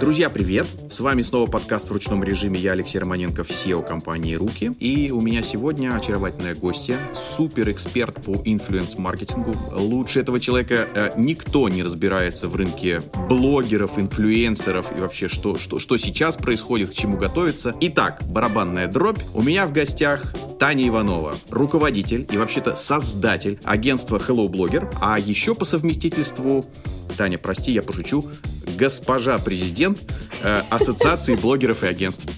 Друзья, привет! С вами снова подкаст в ручном режиме. Я Алексей Романенко, SEO компании «Руки». И у меня сегодня очаровательная гостья, суперэксперт по инфлюенс-маркетингу. Лучше этого человека э, никто не разбирается в рынке блогеров, инфлюенсеров и вообще, что, что, что сейчас происходит, к чему готовится. Итак, барабанная дробь. У меня в гостях Таня Иванова, руководитель и вообще-то создатель агентства Hello Blogger, а еще по совместительству, Таня, прости, я пошучу, госпожа президент э, Ассоциации блогеров и агентств.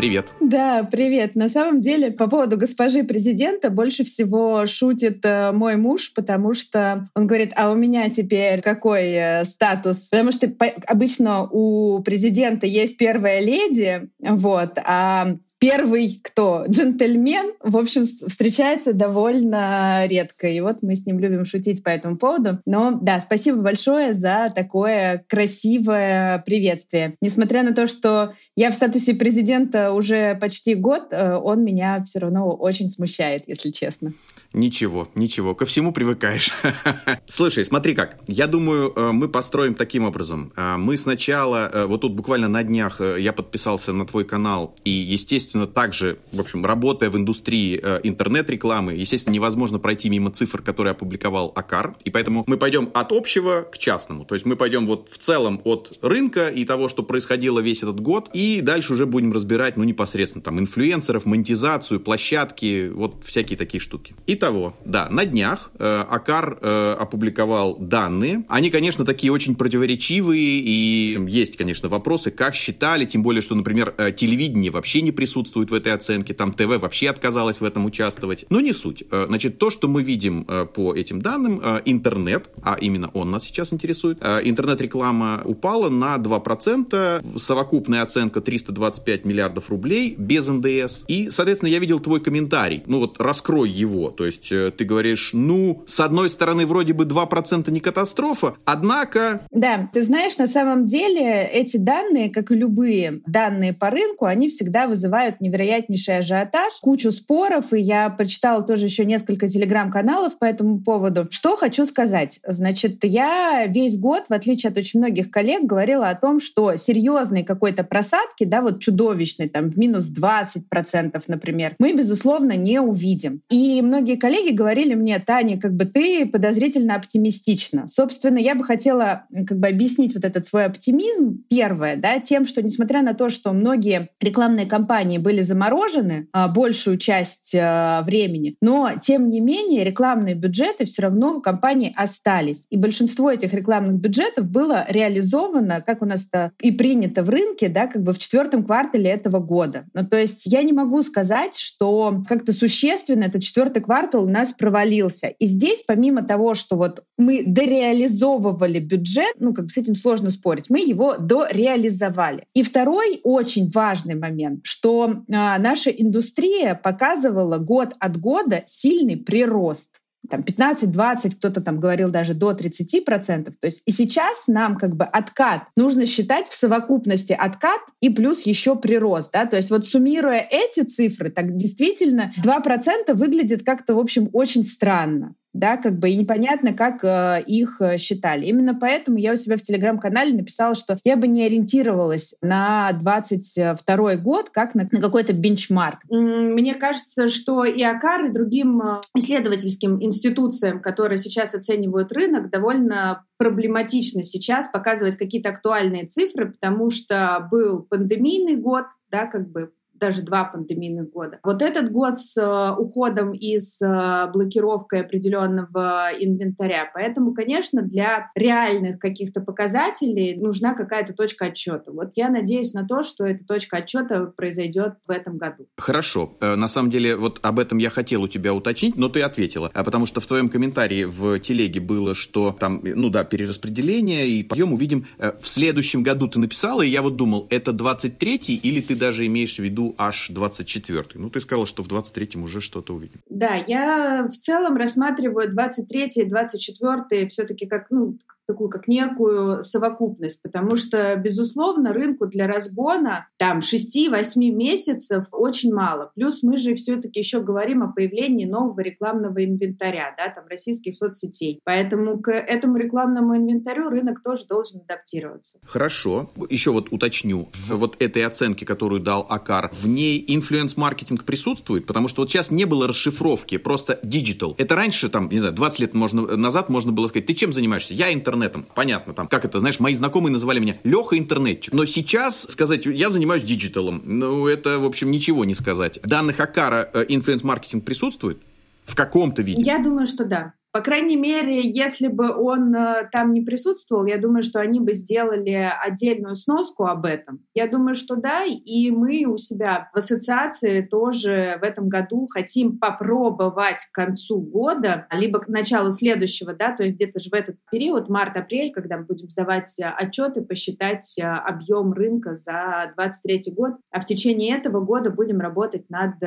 Привет. Да, привет. На самом деле, по поводу госпожи президента больше всего шутит э, мой муж, потому что он говорит, а у меня теперь какой э, статус? Потому что по- обычно у президента есть первая леди, вот, а первый кто? Джентльмен, в общем, встречается довольно редко. И вот мы с ним любим шутить по этому поводу. Но да, спасибо большое за такое красивое приветствие. Несмотря на то, что я в статусе президента уже почти год, э, он меня все равно очень смущает, если честно. Ничего, ничего, ко всему привыкаешь. Слушай, смотри как. Я думаю, э, мы построим таким образом. Э, мы сначала, э, вот тут буквально на днях я подписался на твой канал, и, естественно, также, в общем, работая в индустрии интернет-рекламы, естественно, невозможно пройти мимо цифр, которые опубликовал Акар, и поэтому мы пойдем от общего к частному. То есть мы пойдем вот в целом от рынка и того, что происходило весь этот год, и дальше уже будем разбирать, ну, непосредственно там инфлюенсеров, монетизацию, площадки, вот всякие такие штуки. И того, да, на днях э, Акар э, опубликовал данные. Они, конечно, такие очень противоречивые, и есть, конечно, вопросы, как считали, тем более, что, например, э, телевидение вообще не присутствует в этой оценке, там ТВ вообще отказалось в этом участвовать. Но не суть. Э, значит, то, что мы видим э, по этим данным, э, интернет, а именно он нас сейчас интересует, э, интернет-реклама упала на 2%, совокупная оценка 325 миллиардов рублей без НДС. И, соответственно, я видел твой комментарий. Ну вот, раскрой его. То есть э, ты говоришь, ну, с одной стороны, вроде бы 2% не катастрофа, однако... Да, ты знаешь, на самом деле эти данные, как и любые данные по рынку, они всегда вызывают невероятнейший ажиотаж, кучу споров, и я прочитала тоже еще несколько телеграм-каналов по этому поводу. Что хочу сказать? Значит, я весь год, в отличие от очень многих коллег, говорила о том, что серьезной какой-то просадки, да, вот чудовищной, там, в минус 20%, например, мы, безусловно, не увидим. И многие коллеги говорили мне, Таня, как бы ты подозрительно оптимистична. Собственно, я бы хотела как бы объяснить вот этот свой оптимизм, первое, да, тем, что несмотря на то, что многие рекламные кампании были заморожены а, большую часть а, времени, но тем не менее рекламные бюджеты все равно у компании остались. И большинство этих рекламных бюджетов было реализовано, как у нас это и принято в рынке, да, как бы в четвертом квартале этого года. Ну, то есть я не могу сказать, что как-то существенно этот четвертый квартал у нас провалился. И здесь, помимо того, что вот мы дореализовывали бюджет, ну, как бы с этим сложно спорить, мы его дореализовали. И второй очень важный момент, что а, наша индустрия показывала год от года сильный прирост там 15-20, кто-то там говорил даже до 30%. То есть и сейчас нам как бы откат нужно считать в совокупности откат и плюс еще прирост. Да? То есть вот суммируя эти цифры, так действительно 2% выглядит как-то, в общем, очень странно да, как бы и непонятно, как э, их э, считали. Именно поэтому я у себя в телеграм-канале написала, что я бы не ориентировалась на 22 год как на, на какой-то бенчмарк. Мне кажется, что и АКАР, и другим э, исследовательским институциям, которые сейчас оценивают рынок, довольно проблематично сейчас показывать какие-то актуальные цифры, потому что был пандемийный год, да, как бы даже два пандемийных года. Вот этот год с э, уходом и с э, блокировкой определенного инвентаря. Поэтому, конечно, для реальных каких-то показателей нужна какая-то точка отчета. Вот я надеюсь на то, что эта точка отчета произойдет в этом году. Хорошо. Э, на самом деле, вот об этом я хотел у тебя уточнить, но ты ответила. А потому что в твоем комментарии в телеге было, что там, ну да, перераспределение и подъем увидим в следующем году ты написала, и я вот думал, это 23-й или ты даже имеешь в виду аж 24 Ну, ты сказала, что в 23-м уже что-то увидим. Да, я в целом рассматриваю 23 и 24 все-таки как, ну, такую как некую совокупность, потому что, безусловно, рынку для разгона там 6-8 месяцев очень мало. Плюс мы же все-таки еще говорим о появлении нового рекламного инвентаря, да, там российских соцсетей. Поэтому к этому рекламному инвентарю рынок тоже должен адаптироваться. Хорошо. Еще вот уточню. В вот этой оценке, которую дал Акар, в ней инфлюенс-маркетинг присутствует? Потому что вот сейчас не было расшифровки, просто digital. Это раньше, там, не знаю, 20 лет можно, назад можно было сказать, ты чем занимаешься? Я интернетом. Понятно, там, как это, знаешь, мои знакомые называли меня Леха интернетчик. Но сейчас сказать, я занимаюсь диджиталом, ну, это, в общем, ничего не сказать. В данных АКАРа э, инфлюенс-маркетинг присутствует? В каком-то виде? Я думаю, что да. По крайней мере, если бы он э, там не присутствовал, я думаю, что они бы сделали отдельную сноску об этом. Я думаю, что да, и мы у себя в ассоциации тоже в этом году хотим попробовать к концу года, либо к началу следующего, да, то есть где-то же в этот период, март-апрель, когда мы будем сдавать э, отчеты, посчитать э, объем рынка за 2023 год, а в течение этого года будем работать над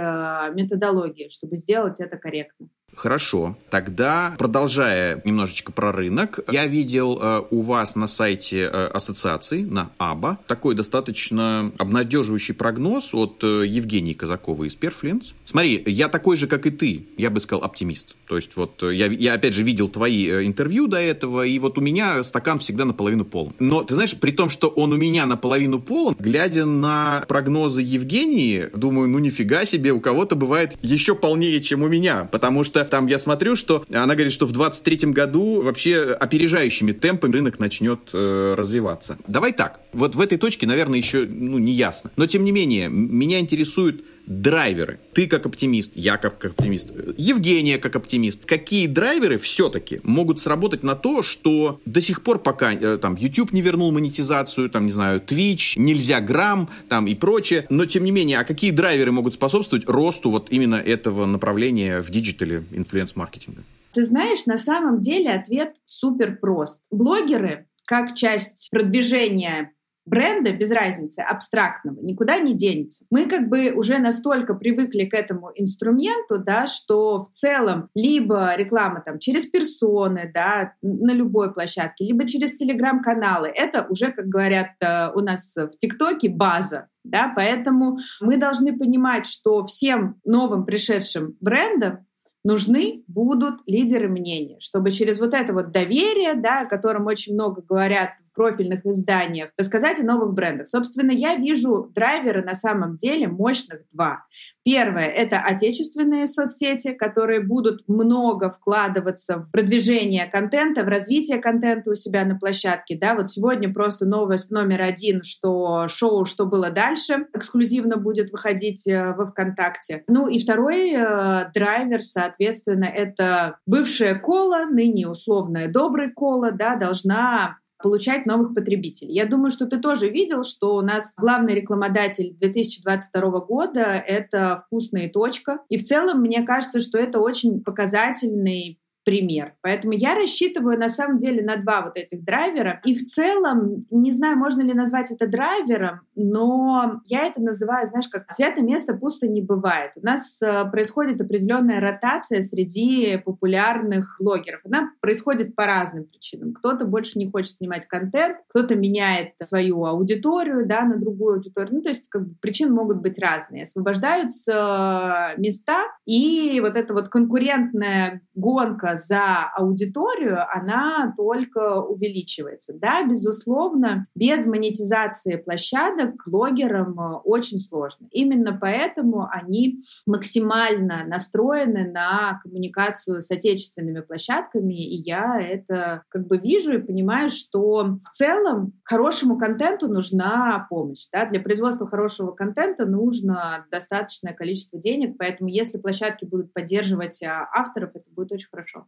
методологией, чтобы сделать это корректно. Хорошо. Тогда, продолжая немножечко про рынок, я видел э, у вас на сайте э, ассоциации, на АБА, такой достаточно обнадеживающий прогноз от э, Евгении Казаковой из Perfluence. Смотри, я такой же, как и ты, я бы сказал, оптимист. То есть вот э, я, я опять же видел твои э, интервью до этого, и вот у меня стакан всегда наполовину полон. Но ты знаешь, при том, что он у меня наполовину полон, глядя на прогнозы Евгении, думаю, ну нифига себе, у кого-то бывает еще полнее, чем у меня, потому что там я смотрю, что она говорит, что в 23 году вообще опережающими темпами рынок начнет э, развиваться. Давай так, вот в этой точке, наверное, еще ну, не ясно. Но тем не менее, меня интересуют драйверы. Ты как оптимист, я как оптимист, Евгения как оптимист. Какие драйверы все-таки могут сработать на то, что до сих пор пока э, там YouTube не вернул монетизацию, там, не знаю, Twitch, нельзяграм, там и прочее, но тем не менее, а какие драйверы могут способствовать росту вот именно этого направления в диджитале influence-маркетинга? Ты знаешь, на самом деле ответ супер прост. Блогеры как часть продвижения бренда, без разницы, абстрактного, никуда не денется. Мы как бы уже настолько привыкли к этому инструменту, да, что в целом либо реклама там через персоны, да, на любой площадке, либо через телеграм-каналы, это уже, как говорят э, у нас в ТикТоке, база, да, поэтому мы должны понимать, что всем новым пришедшим брендам нужны будут лидеры мнения, чтобы через вот это вот доверие, да, о котором очень много говорят профильных изданиях, рассказать о новых брендах. Собственно, я вижу драйверы на самом деле мощных два. Первое — это отечественные соцсети, которые будут много вкладываться в продвижение контента, в развитие контента у себя на площадке. Да, вот сегодня просто новость номер один, что шоу «Что было дальше» эксклюзивно будет выходить э, во ВКонтакте. Ну и второй э, драйвер, соответственно, это бывшая кола, ныне условная добрый кола, да, должна получать новых потребителей. Я думаю, что ты тоже видел, что у нас главный рекламодатель 2022 года — это «Вкусная точка». И в целом, мне кажется, что это очень показательный пример. Поэтому я рассчитываю на самом деле на два вот этих драйвера. И в целом, не знаю, можно ли назвать это драйвером, но я это называю, знаешь, как святое место пусто не бывает. У нас э, происходит определенная ротация среди популярных блогеров. Она происходит по разным причинам. Кто-то больше не хочет снимать контент, кто-то меняет свою аудиторию да, на другую аудиторию. Ну, то есть как бы, причин могут быть разные. Освобождаются места, и вот эта вот конкурентная гонка за аудиторию, она только увеличивается. Да, безусловно, без монетизации площадок блогерам э, очень сложно. Именно поэтому они максимально настроены на коммуникацию с отечественными площадками, и я это как бы вижу и понимаю, что в целом хорошему контенту нужна помощь. Да? Для производства хорошего контента нужно достаточное количество денег, поэтому если площадки будут поддерживать а, авторов, это будет очень хорошо.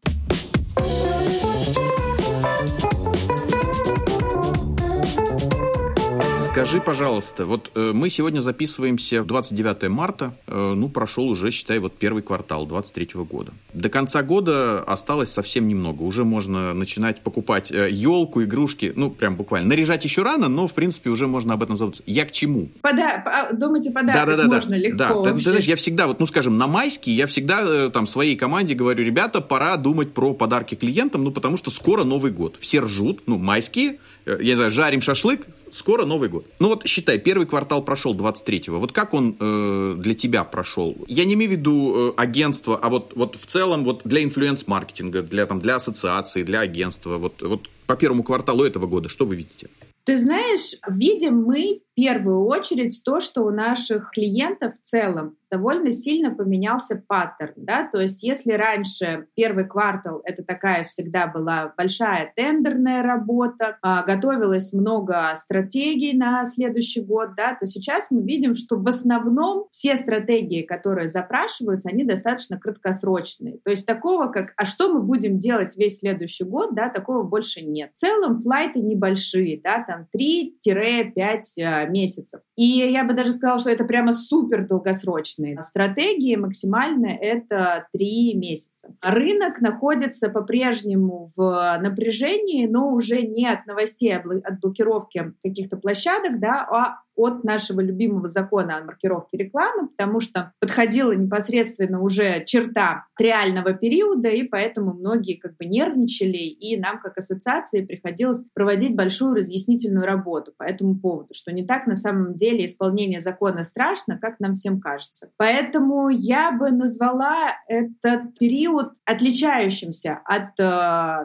Thank you. Скажи, пожалуйста, вот э, мы сегодня записываемся в 29 марта, э, ну, прошел уже, считай, вот первый квартал 23 года. До конца года осталось совсем немного. Уже можно начинать покупать э, елку, игрушки, ну, прям буквально. Наряжать еще рано, но, в принципе, уже можно об этом забыть. Я к чему? Пода... А, думаете, подарок да, да, да, можно да. легко Да, ты, ты знаешь, я всегда, вот, ну, скажем, на майский, я всегда э, там своей команде говорю, ребята, пора думать про подарки клиентам, ну, потому что скоро Новый год. Все ржут, ну, майские, Э, я не знаю, жарим шашлык, скоро Новый год. Ну вот считай, первый квартал прошел 23-го. Вот как он э, для тебя прошел? Я не имею в виду э, агентство, а вот, вот в целом вот для инфлюенс-маркетинга, для, там, для ассоциации, для агентства. Вот, вот по первому кварталу этого года что вы видите? Ты знаешь, видим мы первую очередь то, что у наших клиентов в целом довольно сильно поменялся паттерн, да, то есть если раньше первый квартал это такая всегда была большая тендерная работа, а, готовилось много стратегий на следующий год, да, то сейчас мы видим, что в основном все стратегии, которые запрашиваются, они достаточно краткосрочные, то есть такого как, а что мы будем делать весь следующий год, да, такого больше нет. В целом флайты небольшие, да, там 3-5 а, месяцев. И я бы даже сказала, что это прямо супер долгосрочно рыночные стратегии максимально это три месяца. Рынок находится по-прежнему в напряжении, но уже не от новостей от блокировки каких-то площадок, да, а от нашего любимого закона о маркировке рекламы, потому что подходила непосредственно уже черта реального периода, и поэтому многие как бы нервничали, и нам как ассоциации приходилось проводить большую разъяснительную работу по этому поводу, что не так на самом деле исполнение закона страшно, как нам всем кажется. Поэтому я бы назвала этот период отличающимся от э,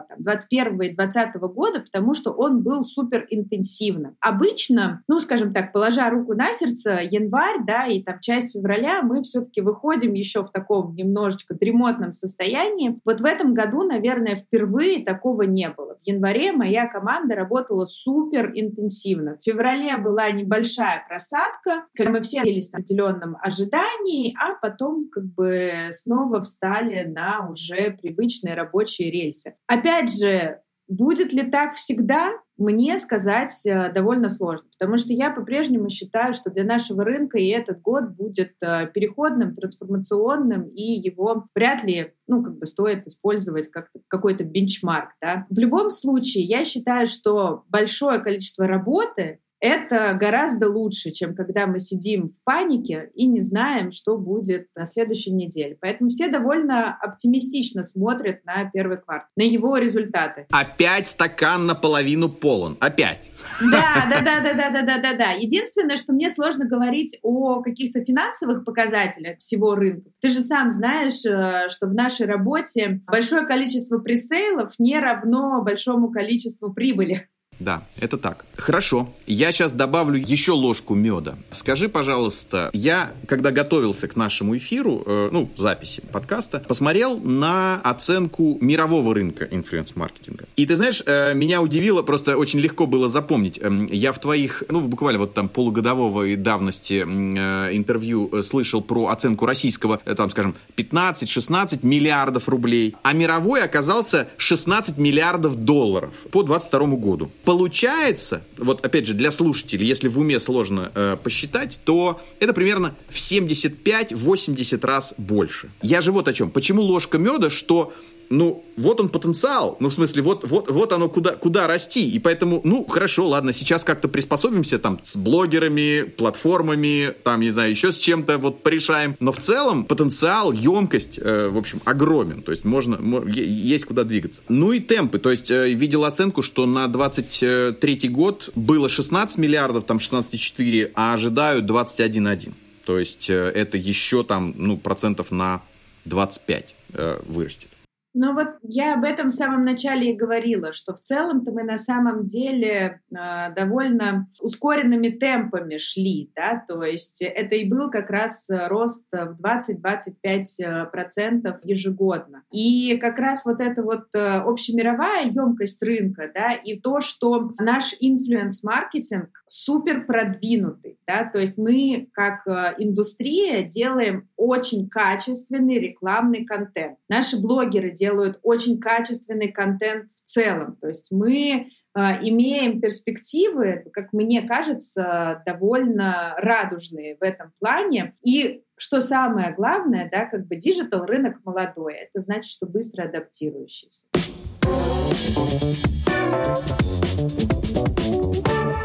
там, 21 и 20 года, потому что он был супер интенсивным. Обычно, ну, скажем так, положа руку на сердце, январь, да, и там часть февраля мы все-таки выходим еще в таком немножечко дремотном состоянии. Вот в этом году, наверное, впервые такого не было. В январе моя команда работала супер интенсивно. В феврале была небольшая просадка, когда мы все были в определенном ожидании, а потом как бы снова встали на уже привычные рабочие рельсы. Опять же, Будет ли так всегда? Мне сказать э, довольно сложно, потому что я по-прежнему считаю, что для нашего рынка и этот год будет э, переходным, трансформационным, и его вряд ли ну, как бы стоит использовать как какой-то бенчмарк. Да? В любом случае, я считаю, что большое количество работы это гораздо лучше, чем когда мы сидим в панике и не знаем, что будет на следующей неделе. Поэтому все довольно оптимистично смотрят на первый квартал, на его результаты. Опять стакан наполовину полон. Опять. Да, да, да, да, да, да, да, да, да. Единственное, что мне сложно говорить о каких-то финансовых показателях всего рынка. Ты же сам знаешь, э, что в нашей работе большое количество пресейлов не равно большому количеству прибыли. Да, это так. Хорошо. Я сейчас добавлю еще ложку меда. Скажи, пожалуйста, я, когда готовился к нашему эфиру, э, ну, записи подкаста, посмотрел на оценку мирового рынка инфлюенс-маркетинга. И ты знаешь, э, меня удивило, просто очень легко было запомнить. Э, я в твоих, ну, буквально вот там полугодового давности э, интервью э, слышал про оценку российского, э, там, скажем, 15-16 миллиардов рублей, а мировой оказался 16 миллиардов долларов по 22 году Получается, вот опять же, для слушателей, если в уме сложно э, посчитать, то это примерно в 75-80 раз больше. Я же вот о чем. Почему ложка меда, что ну, вот он потенциал, ну, в смысле, вот, вот, вот оно куда, куда расти, и поэтому, ну, хорошо, ладно, сейчас как-то приспособимся там с блогерами, платформами, там, не знаю, еще с чем-то вот порешаем, но в целом потенциал, емкость, э, в общем, огромен, то есть можно, есть куда двигаться. Ну и темпы, то есть э, видел оценку, что на 23 год было 16 миллиардов, там 16,4, а ожидают 21,1. То есть э, это еще там, ну, процентов на 25 э, вырастет. Ну вот я об этом в самом начале и говорила, что в целом-то мы на самом деле э, довольно ускоренными темпами шли, да, то есть это и был как раз рост в 20-25% ежегодно. И как раз вот эта вот э, общемировая емкость рынка, да, и то, что наш инфлюенс-маркетинг супер продвинутый, да, то есть мы как э, индустрия делаем очень качественный рекламный контент. Наши блогеры делают очень качественный контент в целом. То есть мы а, имеем перспективы, как мне кажется, довольно радужные в этом плане. И что самое главное, да, как бы digital рынок молодой. Это значит, что быстро адаптирующийся.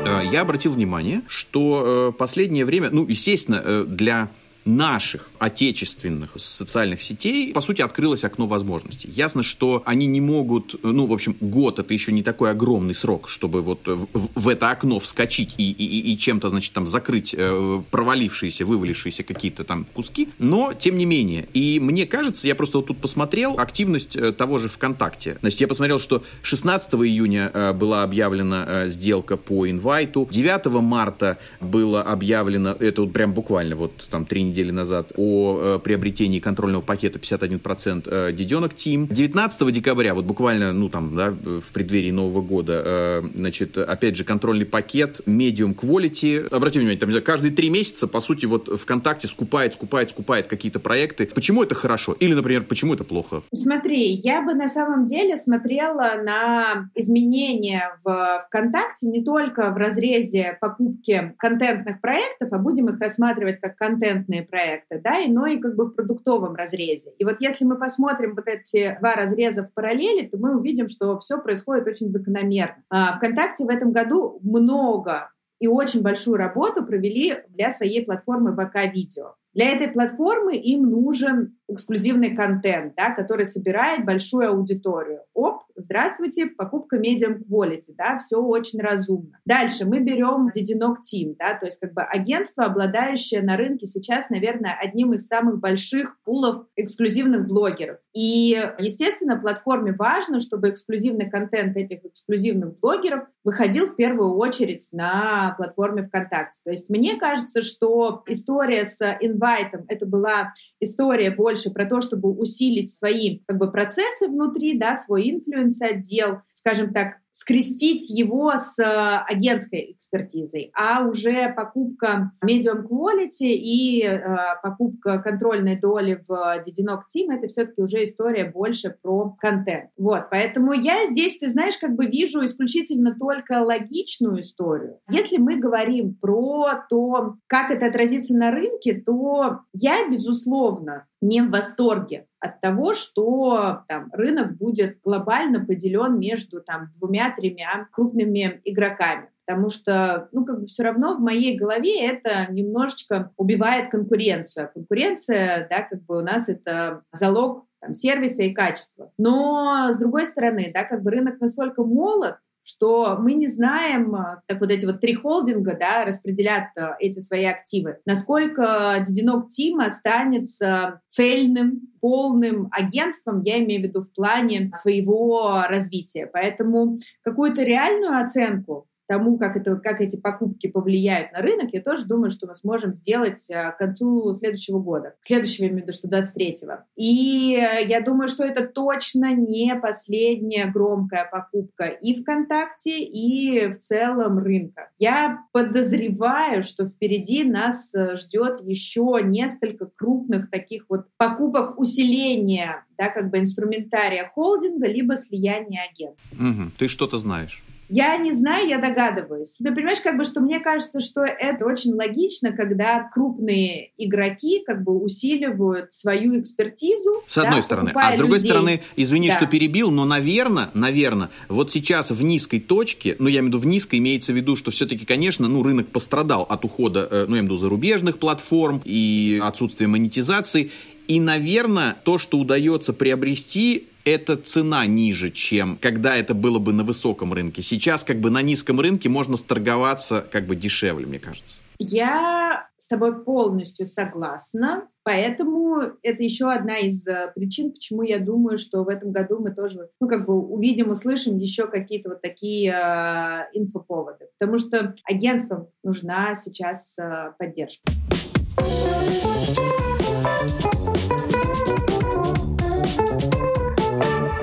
Э, я обратил внимание, что э, последнее время, ну, естественно, э, для наших отечественных социальных сетей, по сути, открылось окно возможностей. Ясно, что они не могут, ну, в общем, год это еще не такой огромный срок, чтобы вот в, в это окно вскочить и, и, и чем-то, значит, там закрыть э, провалившиеся, вывалившиеся какие-то там куски, но тем не менее. И мне кажется, я просто вот тут посмотрел активность э, того же ВКонтакте. Значит, я посмотрел, что 16 июня э, была объявлена сделка по инвайту, 9 марта было объявлено, это вот прям буквально вот там три недели недели назад о э, приобретении контрольного пакета 51% э, Диденок Team. 19 декабря, вот буквально, ну там, да, в преддверии Нового года, э, значит, опять же, контрольный пакет Medium Quality. Обратите внимание, там, каждые три месяца, по сути, вот ВКонтакте скупает, скупает, скупает какие-то проекты. Почему это хорошо? Или, например, почему это плохо? Смотри, я бы на самом деле смотрела на изменения в ВКонтакте не только в разрезе покупки контентных проектов, а будем их рассматривать как контентные проекты, да, и, но и как бы в продуктовом разрезе. И вот если мы посмотрим вот эти два разреза в параллели, то мы увидим, что все происходит очень закономерно. А, ВКонтакте в этом году много и очень большую работу провели для своей платформы ВК-видео. Для этой платформы им нужен эксклюзивный контент, да, который собирает большую аудиторию. Оп, здравствуйте, покупка medium quality, да, все очень разумно. Дальше мы берем Дединок Team, да, то есть как бы агентство, обладающее на рынке сейчас, наверное, одним из самых больших пулов эксклюзивных блогеров. И, естественно, платформе важно, чтобы эксклюзивный контент этих эксклюзивных блогеров выходил в первую очередь на платформе ВКонтакте. То есть мне кажется, что история с инвайт инвайтом. Это была история больше про то, чтобы усилить свои как бы, процессы внутри, да, свой инфлюенс-отдел, скажем так, скрестить его с э, агентской экспертизой, а уже покупка medium quality и э, покупка контрольной доли в Дединок Team это все-таки уже история больше про контент. Вот, поэтому я здесь, ты знаешь, как бы вижу исключительно только логичную историю. Если мы говорим про то, как это отразится на рынке, то я, безусловно, не в восторге от того, что там, рынок будет глобально поделен между там, двумя-тремя крупными игроками. Потому что, ну, как бы все равно в моей голове это немножечко убивает конкуренцию. А конкуренция, да, как бы у нас это залог там, сервиса и качества. Но, с другой стороны, да, как бы рынок настолько молод, что мы не знаем, как вот эти вот три холдинга да, распределят э, эти свои активы, насколько Дединок Тим останется цельным, полным агентством, я имею в виду в плане своего развития. Поэтому какую-то реальную оценку тому, как, это, как эти покупки повлияют на рынок, я тоже думаю, что мы сможем сделать э, к концу следующего года. Следующего, виду, что 23-го. И э, я думаю, что это точно не последняя громкая покупка и ВКонтакте, и в целом рынка. Я подозреваю, что впереди нас э, ждет еще несколько крупных таких вот покупок усиления да, как бы инструментария холдинга, либо слияния агентств. Угу. Ты что-то знаешь? Я не знаю, я догадываюсь. Ты понимаешь, как бы, что мне кажется, что это очень логично, когда крупные игроки как бы усиливают свою экспертизу. С одной да, стороны. А с другой людей. стороны, извини, да. что перебил, но, наверное, наверное, вот сейчас в низкой точке, ну, я имею в виду в низкой, имеется в виду, что все-таки, конечно, ну, рынок пострадал от ухода, э, ну, я имею в виду зарубежных платформ и отсутствия монетизации. И, наверное, то, что удается приобрести, эта цена ниже, чем когда это было бы на высоком рынке. Сейчас как бы на низком рынке можно сторговаться как бы дешевле, мне кажется. Я с тобой полностью согласна, поэтому это еще одна из э, причин, почему я думаю, что в этом году мы тоже, ну, как бы увидим, услышим еще какие-то вот такие э, инфоповоды, потому что агентствам нужна сейчас э, поддержка.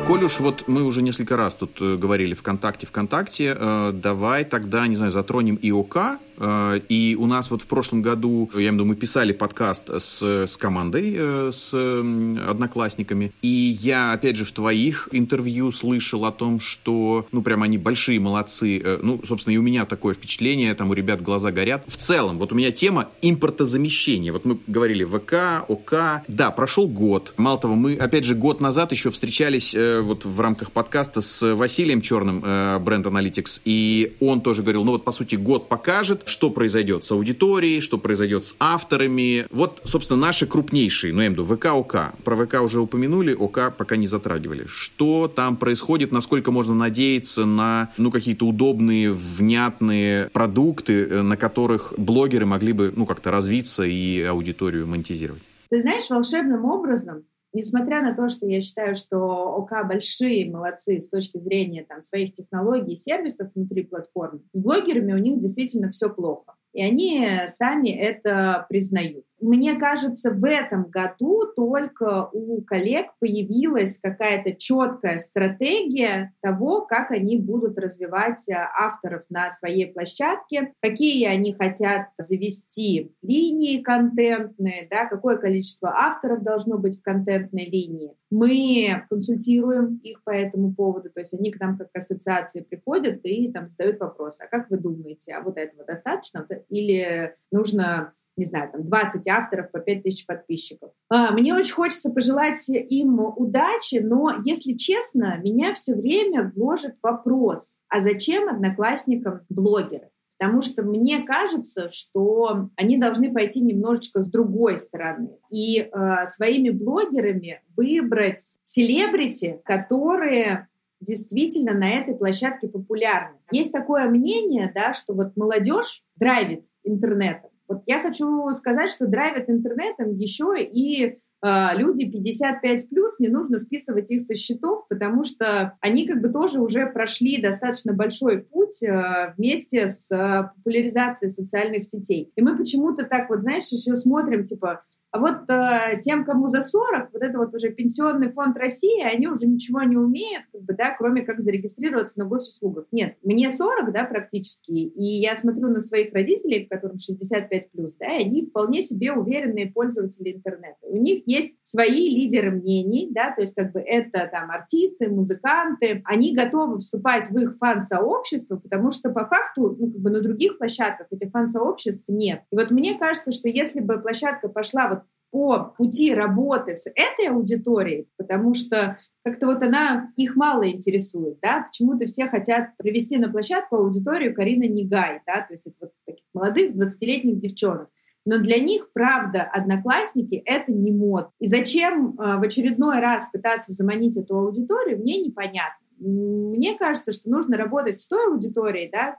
Коль уж вот мы уже несколько раз тут э, говорили ВКонтакте, ВКонтакте, э, давай тогда, не знаю, затронем ИОК, и у нас вот в прошлом году, я имею в виду, мы писали подкаст с, с командой, э, с одноклассниками. И я, опять же, в твоих интервью слышал о том, что, ну, прям они большие молодцы. Э, ну, собственно, и у меня такое впечатление, там у ребят глаза горят. В целом, вот у меня тема импортозамещения. Вот мы говорили ВК, ОК. Да, прошел год. Мало того, мы, опять же, год назад еще встречались вот в рамках подкаста с Василием Черным, Brand Analytics, и он тоже говорил, ну вот, по сути, год покажет, что произойдет с аудиторией, что произойдет с авторами. Вот, собственно, наши крупнейшие, ну, я имею в виду ВК, ОК. Про ВК уже упомянули, ОК пока не затрагивали. Что там происходит, насколько можно надеяться на, ну, какие-то удобные, внятные продукты, э, на которых блогеры могли бы, ну, как-то развиться и аудиторию монетизировать? Ты знаешь, волшебным образом несмотря на то, что я считаю, что ОК большие молодцы с точки зрения там, своих технологий и сервисов внутри платформы, с блогерами у них действительно все плохо. И они сами это признают. Мне кажется, в этом году только у коллег появилась какая-то четкая стратегия того, как они будут развивать э, авторов на своей площадке, какие они хотят завести линии контентные, да, какое количество авторов должно быть в контентной линии. Мы консультируем их по этому поводу, то есть они к нам как к ассоциации приходят и там задают вопросы, а как вы думаете, а вот этого достаточно или нужно не знаю, там 20 авторов по 5 тысяч подписчиков. А, мне очень хочется пожелать им удачи, но, если честно, меня все время гложет вопрос, а зачем одноклассникам блогеры? Потому что мне кажется, что они должны пойти немножечко с другой стороны и э, своими блогерами выбрать селебрити, которые действительно на этой площадке популярны. Есть такое мнение, да, что вот молодежь драйвит интернетом. Вот я хочу сказать, что драйвят интернетом еще и а, люди 55 плюс, не нужно списывать их со счетов, потому что они как бы тоже уже прошли достаточно большой путь а, вместе с а, популяризацией социальных сетей. И мы почему-то так вот, знаешь, еще смотрим, типа, а вот э, тем, кому за 40, вот это вот уже пенсионный фонд России, они уже ничего не умеют, как бы, да, кроме как зарегистрироваться на госуслугах. Нет, мне 40, да, практически, и я смотрю на своих родителей, которым 65 плюс, да, и они вполне себе уверенные пользователи интернета. У них есть свои лидеры мнений, да, то есть как бы это там артисты, музыканты, они готовы вступать в их фан-сообщество, потому что по факту, ну, как бы на других площадках этих фан-сообществ нет. И вот мне кажется, что если бы площадка пошла вот по пути работы с этой аудиторией, потому что как-то вот она их мало интересует, да, почему-то все хотят привести на площадку аудиторию Карина Нигай, да, то есть это вот таких молодых 20-летних девчонок. Но для них, правда, одноклассники — это не мод. И зачем э, в очередной раз пытаться заманить эту аудиторию, мне непонятно. Мне кажется, что нужно работать с той аудиторией, да,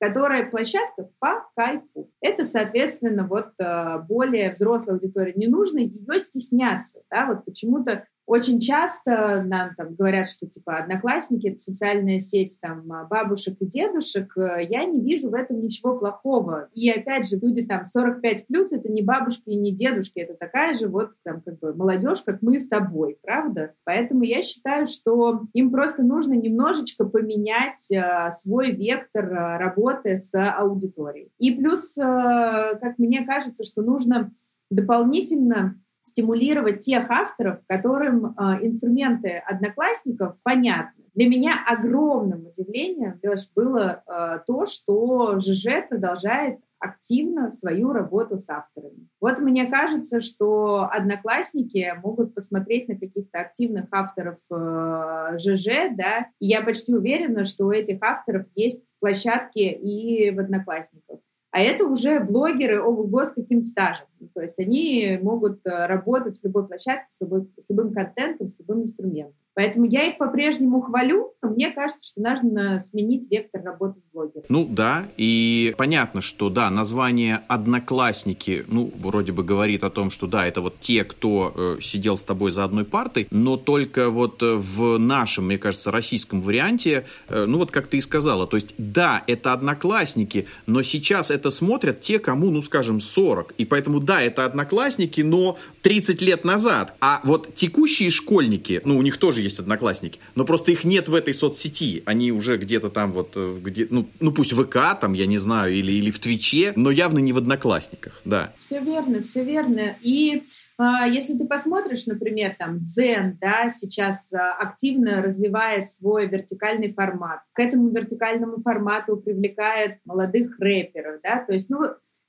которая площадка по кайфу. Это, соответственно, вот э, более взрослая аудитория. Не нужно ее стесняться. Да? Вот почему-то очень часто нам там говорят, что типа одноклассники это социальная сеть там бабушек и дедушек. Я не вижу в этом ничего плохого. И опять же, люди там 45 плюс это не бабушки и не дедушки, это такая же вот там как бы молодежь, как мы с тобой, правда? Поэтому я считаю, что им просто нужно немножечко поменять э, свой вектор э, работы с аудиторией. И плюс, э, как мне кажется, что нужно дополнительно стимулировать тех авторов, которым э, инструменты одноклассников понятны. Для меня огромным удивлением, Леш, было э, то, что ЖЖ продолжает активно свою работу с авторами. Вот мне кажется, что одноклассники могут посмотреть на каких-то активных авторов э, ЖЖ, да, и я почти уверена, что у этих авторов есть площадки и в одноклассниках. А это уже блогеры, ого с каким стажем. Ну, то есть они могут э, работать в любой площадке с, любой, с любым контентом, с любым инструментом. Поэтому я их по-прежнему хвалю, но мне кажется, что нужно сменить вектор работы с блогером. Ну да, и понятно, что да, название «Одноклассники», ну, вроде бы говорит о том, что да, это вот те, кто э, сидел с тобой за одной партой, но только вот э, в нашем, мне кажется, российском варианте, э, ну вот как ты и сказала, то есть да, это «Одноклассники», но сейчас это смотрят те, кому, ну скажем, 40, и поэтому да, это «Одноклассники», но 30 лет назад, а вот текущие школьники, ну у них тоже есть есть одноклассники, но просто их нет в этой соцсети. Они уже где-то там вот, э, где, ну, ну пусть в ВК, там, я не знаю, или, или в Твиче, но явно не в одноклассниках, да. Все верно, все верно. И а, если ты посмотришь, например, там Дзен, да, сейчас а, активно развивает свой вертикальный формат. К этому вертикальному формату привлекает молодых рэперов, да, то есть, ну,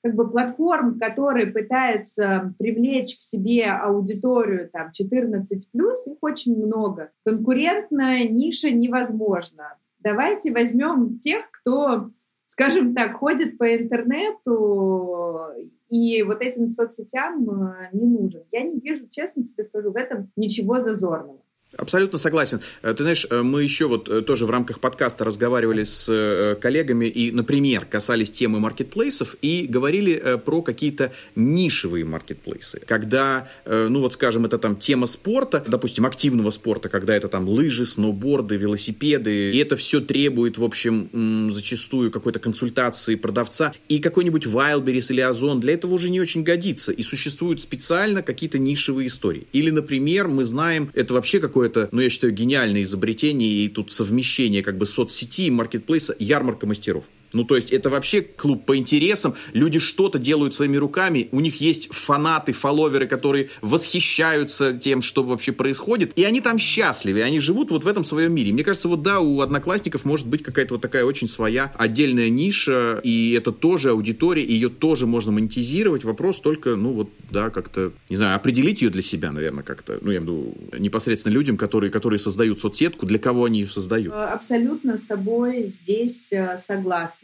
как бы платформ, которые пытаются привлечь к себе аудиторию там 14 плюс, их очень много. Конкурентная ниша невозможна. Давайте возьмем тех, кто, скажем так, ходит по интернету и вот этим соцсетям э, не нужен. Я не вижу, честно тебе скажу, в этом ничего зазорного. Абсолютно согласен. Э, ты знаешь, э, мы еще вот э, тоже в рамках подкаста разговаривали с коллегами и, например, касались темы маркетплейсов и говорили про какие-то нишевые маркетплейсы. Когда, ну вот скажем, это там тема спорта, допустим, активного спорта, когда это там лыжи, сноуборды, велосипеды, и это все требует, в общем, зачастую какой-то консультации продавца, и какой-нибудь Wildberries или Озон для этого уже не очень годится, и существуют специально какие-то нишевые истории. Или, например, мы знаем, это вообще какой какое-то, ну, я считаю, гениальное изобретение и тут совмещение как бы соцсети и маркетплейса ярмарка мастеров. Ну, то есть это вообще клуб по интересам. Люди что-то делают своими руками. У них есть фанаты, фолловеры, которые восхищаются тем, что вообще происходит. И они там счастливы. Они живут вот в этом своем мире. Мне кажется, вот да, у одноклассников может быть какая-то вот такая очень своя отдельная ниша. И это тоже аудитория. И ее тоже можно монетизировать. Вопрос только, ну вот, да, как-то, не знаю, определить ее для себя, наверное, как-то. Ну, я имею в виду непосредственно людям, которые, которые создают соцсетку, для кого они ее создают. Абсолютно с тобой здесь э, согласна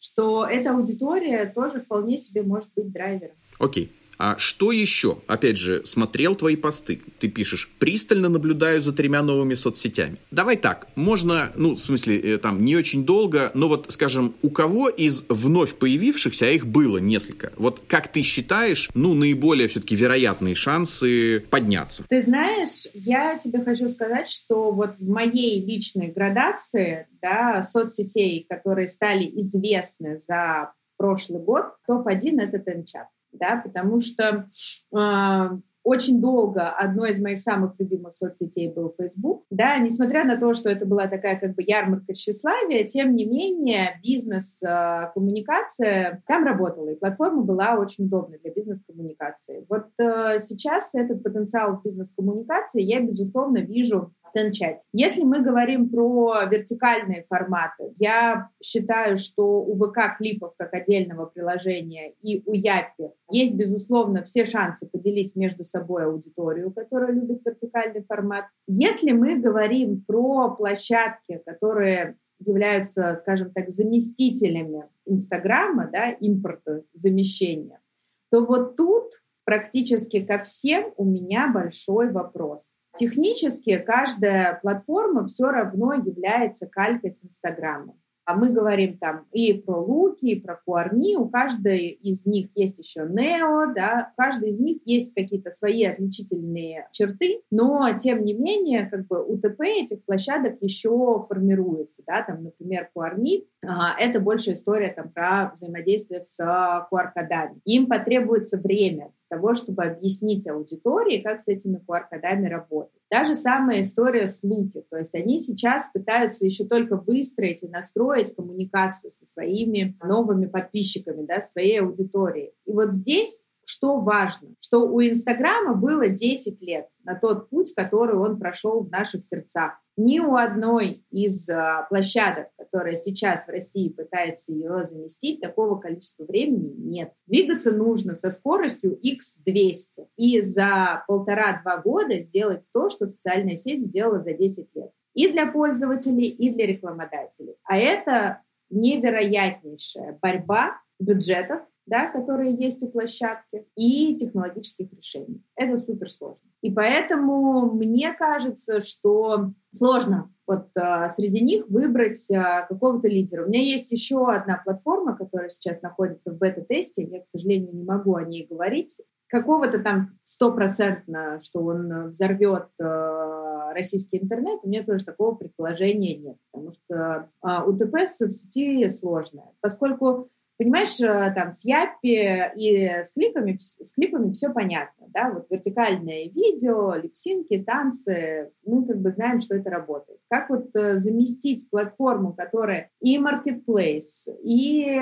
что эта аудитория тоже вполне себе может быть драйвером. Окей. А что еще? Опять же, смотрел твои посты. Ты пишешь, пристально наблюдаю за тремя новыми соцсетями. Давай так, можно, ну, в смысле, э, там, не очень долго, но вот, скажем, у кого из вновь появившихся, а их было несколько, вот как ты считаешь, ну, наиболее все-таки вероятные шансы подняться? Ты знаешь, я тебе хочу сказать, что вот в моей личной градации, да, соцсетей, которые стали известны за прошлый год, топ-1 — это Тенчат да, потому что э, очень долго одной из моих самых любимых соцсетей был Facebook, да, несмотря на то, что это была такая как бы ярмарка тщеславия, тем не менее бизнес-коммуникация э, там работала, и платформа была очень удобной для бизнес-коммуникации. Вот э, сейчас этот потенциал бизнес-коммуникации я, безусловно, вижу в. Если мы говорим про вертикальные форматы, я считаю, что у ВК клипов как отдельного приложения и у Япи есть, безусловно, все шансы поделить между собой аудиторию, которая любит вертикальный формат. Если мы говорим про площадки, которые являются, скажем так, заместителями Инстаграма, да, импорта замещения, то вот тут практически ко всем у меня большой вопрос. Технически каждая платформа все равно является калькой с Инстаграма. А мы говорим там и про луки, и про куарни, у каждой из них есть еще нео, да, у из них есть какие-то свои отличительные черты, но тем не менее, как бы УТП этих площадок еще формируется, да, там, например, куарни, а, это больше история там про взаимодействие с QR-кодами. Им потребуется время того, чтобы объяснить аудитории, как с этими QR-кодами работать. Даже самая история с Луки, то есть они сейчас пытаются еще только выстроить и настроить коммуникацию со своими новыми подписчиками, да, своей аудиторией. И вот здесь что важно, что у Инстаграма было 10 лет на тот путь, который он прошел в наших сердцах. Ни у одной из а, площадок, которая сейчас в России пытается ее заместить, такого количества времени нет. Двигаться нужно со скоростью x200 и за полтора-два года сделать то, что социальная сеть сделала за 10 лет. И для пользователей, и для рекламодателей. А это невероятнейшая борьба бюджетов да, которые есть у площадки, и технологических решений. Это супер сложно. И поэтому мне кажется, что сложно вот а, среди них выбрать а, какого-то лидера. У меня есть еще одна платформа, которая сейчас находится в бета-тесте. Я, к сожалению, не могу о ней говорить. Какого-то там стопроцентно, что он взорвет а, российский интернет, у меня тоже такого предположения нет, потому что а, УТП соцсети сложное. Поскольку Понимаешь, э, там с Яппи и с клипами, с клипами все понятно, да, вот вертикальное видео, липсинки, танцы, мы как бы знаем, что это работает. Как вот э, заместить платформу, которая и marketplace, и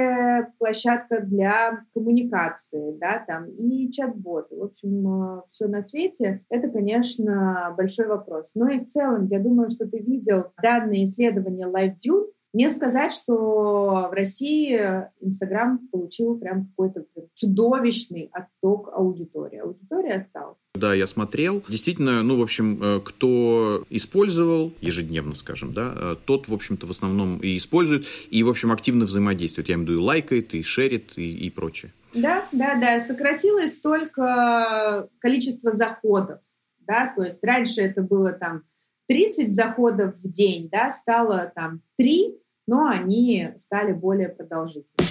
площадка для коммуникации, да, там, и чат-боты, в общем, э, все на свете, это, конечно, большой вопрос. Но и в целом, я думаю, что ты видел данные исследования LiveDune, не сказать, что в России Инстаграм получил прям какой-то чудовищный отток аудитории. Аудитория осталась. Да, я смотрел. Действительно, ну, в общем, э, кто использовал ежедневно, скажем, да, э, тот, в общем-то, в основном и использует, и, в общем, активно взаимодействует. Я имею в виду, и лайкает, и шерит, и, и прочее. Да, да, да. Сократилось только количество заходов. Да, то есть раньше это было там 30 заходов в день, да, стало там 3, но они стали более продолжительными.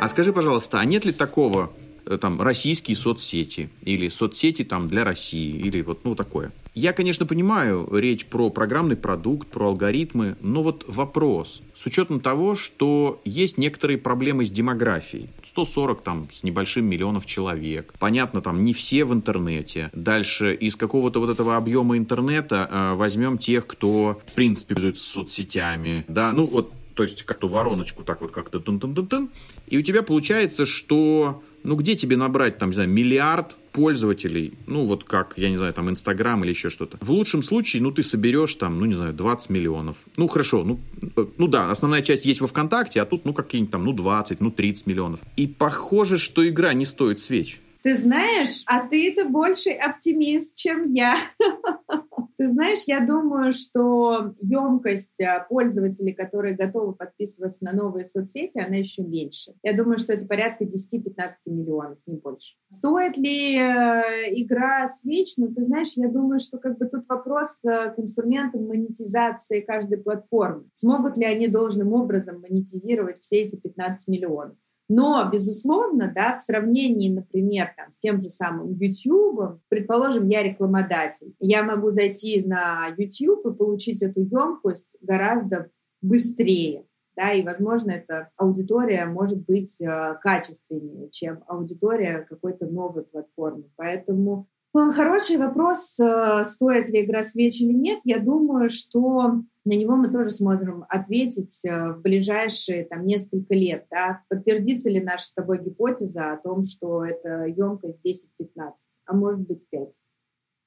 А скажи, пожалуйста, а нет ли такого, там, российские соцсети или соцсети там для России или вот, ну, такое? Я, конечно, понимаю речь про программный продукт, про алгоритмы, но вот вопрос, с учетом того, что есть некоторые проблемы с демографией, 140 там с небольшим миллионов человек, понятно, там не все в интернете, дальше из какого-то вот этого объема интернета э, возьмем тех, кто, в принципе, пользуется соцсетями, да, ну вот то есть как-то вороночку так вот как-то тун-тун-тун-тун, и у тебя получается, что ну где тебе набрать там, не знаю, миллиард пользователей, ну вот как, я не знаю, там Инстаграм или еще что-то. В лучшем случае, ну ты соберешь там, ну не знаю, 20 миллионов. Ну хорошо, ну, э, ну да, основная часть есть во ВКонтакте, а тут ну какие-нибудь там, ну 20, ну 30 миллионов. И похоже, что игра не стоит свеч. Ты знаешь, а ты-то больше оптимист, чем я. Ты знаешь, я думаю, что емкость а, пользователей, которые готовы подписываться на новые соцсети, она еще меньше. Я думаю, что это порядка 10-15 миллионов, не больше. Стоит ли э, игра свеч? Ну, ты знаешь, я думаю, что как бы тут вопрос э, к инструментам монетизации каждой платформы. Смогут ли они должным образом монетизировать все эти 15 миллионов? Но, безусловно, да, в сравнении, например, там, с тем же самым YouTube, предположим, я рекламодатель, я могу зайти на YouTube и получить эту емкость гораздо быстрее. Да, и, возможно, эта аудитория может быть э, качественнее, чем аудитория какой-то новой платформы. Поэтому э, хороший вопрос, э, стоит ли игра свеч или нет. Я думаю, что на него мы тоже сможем ответить э, в ближайшие там, несколько лет. Да? Подтвердится ли наша с тобой гипотеза о том, что это емкость 10-15, а может быть 5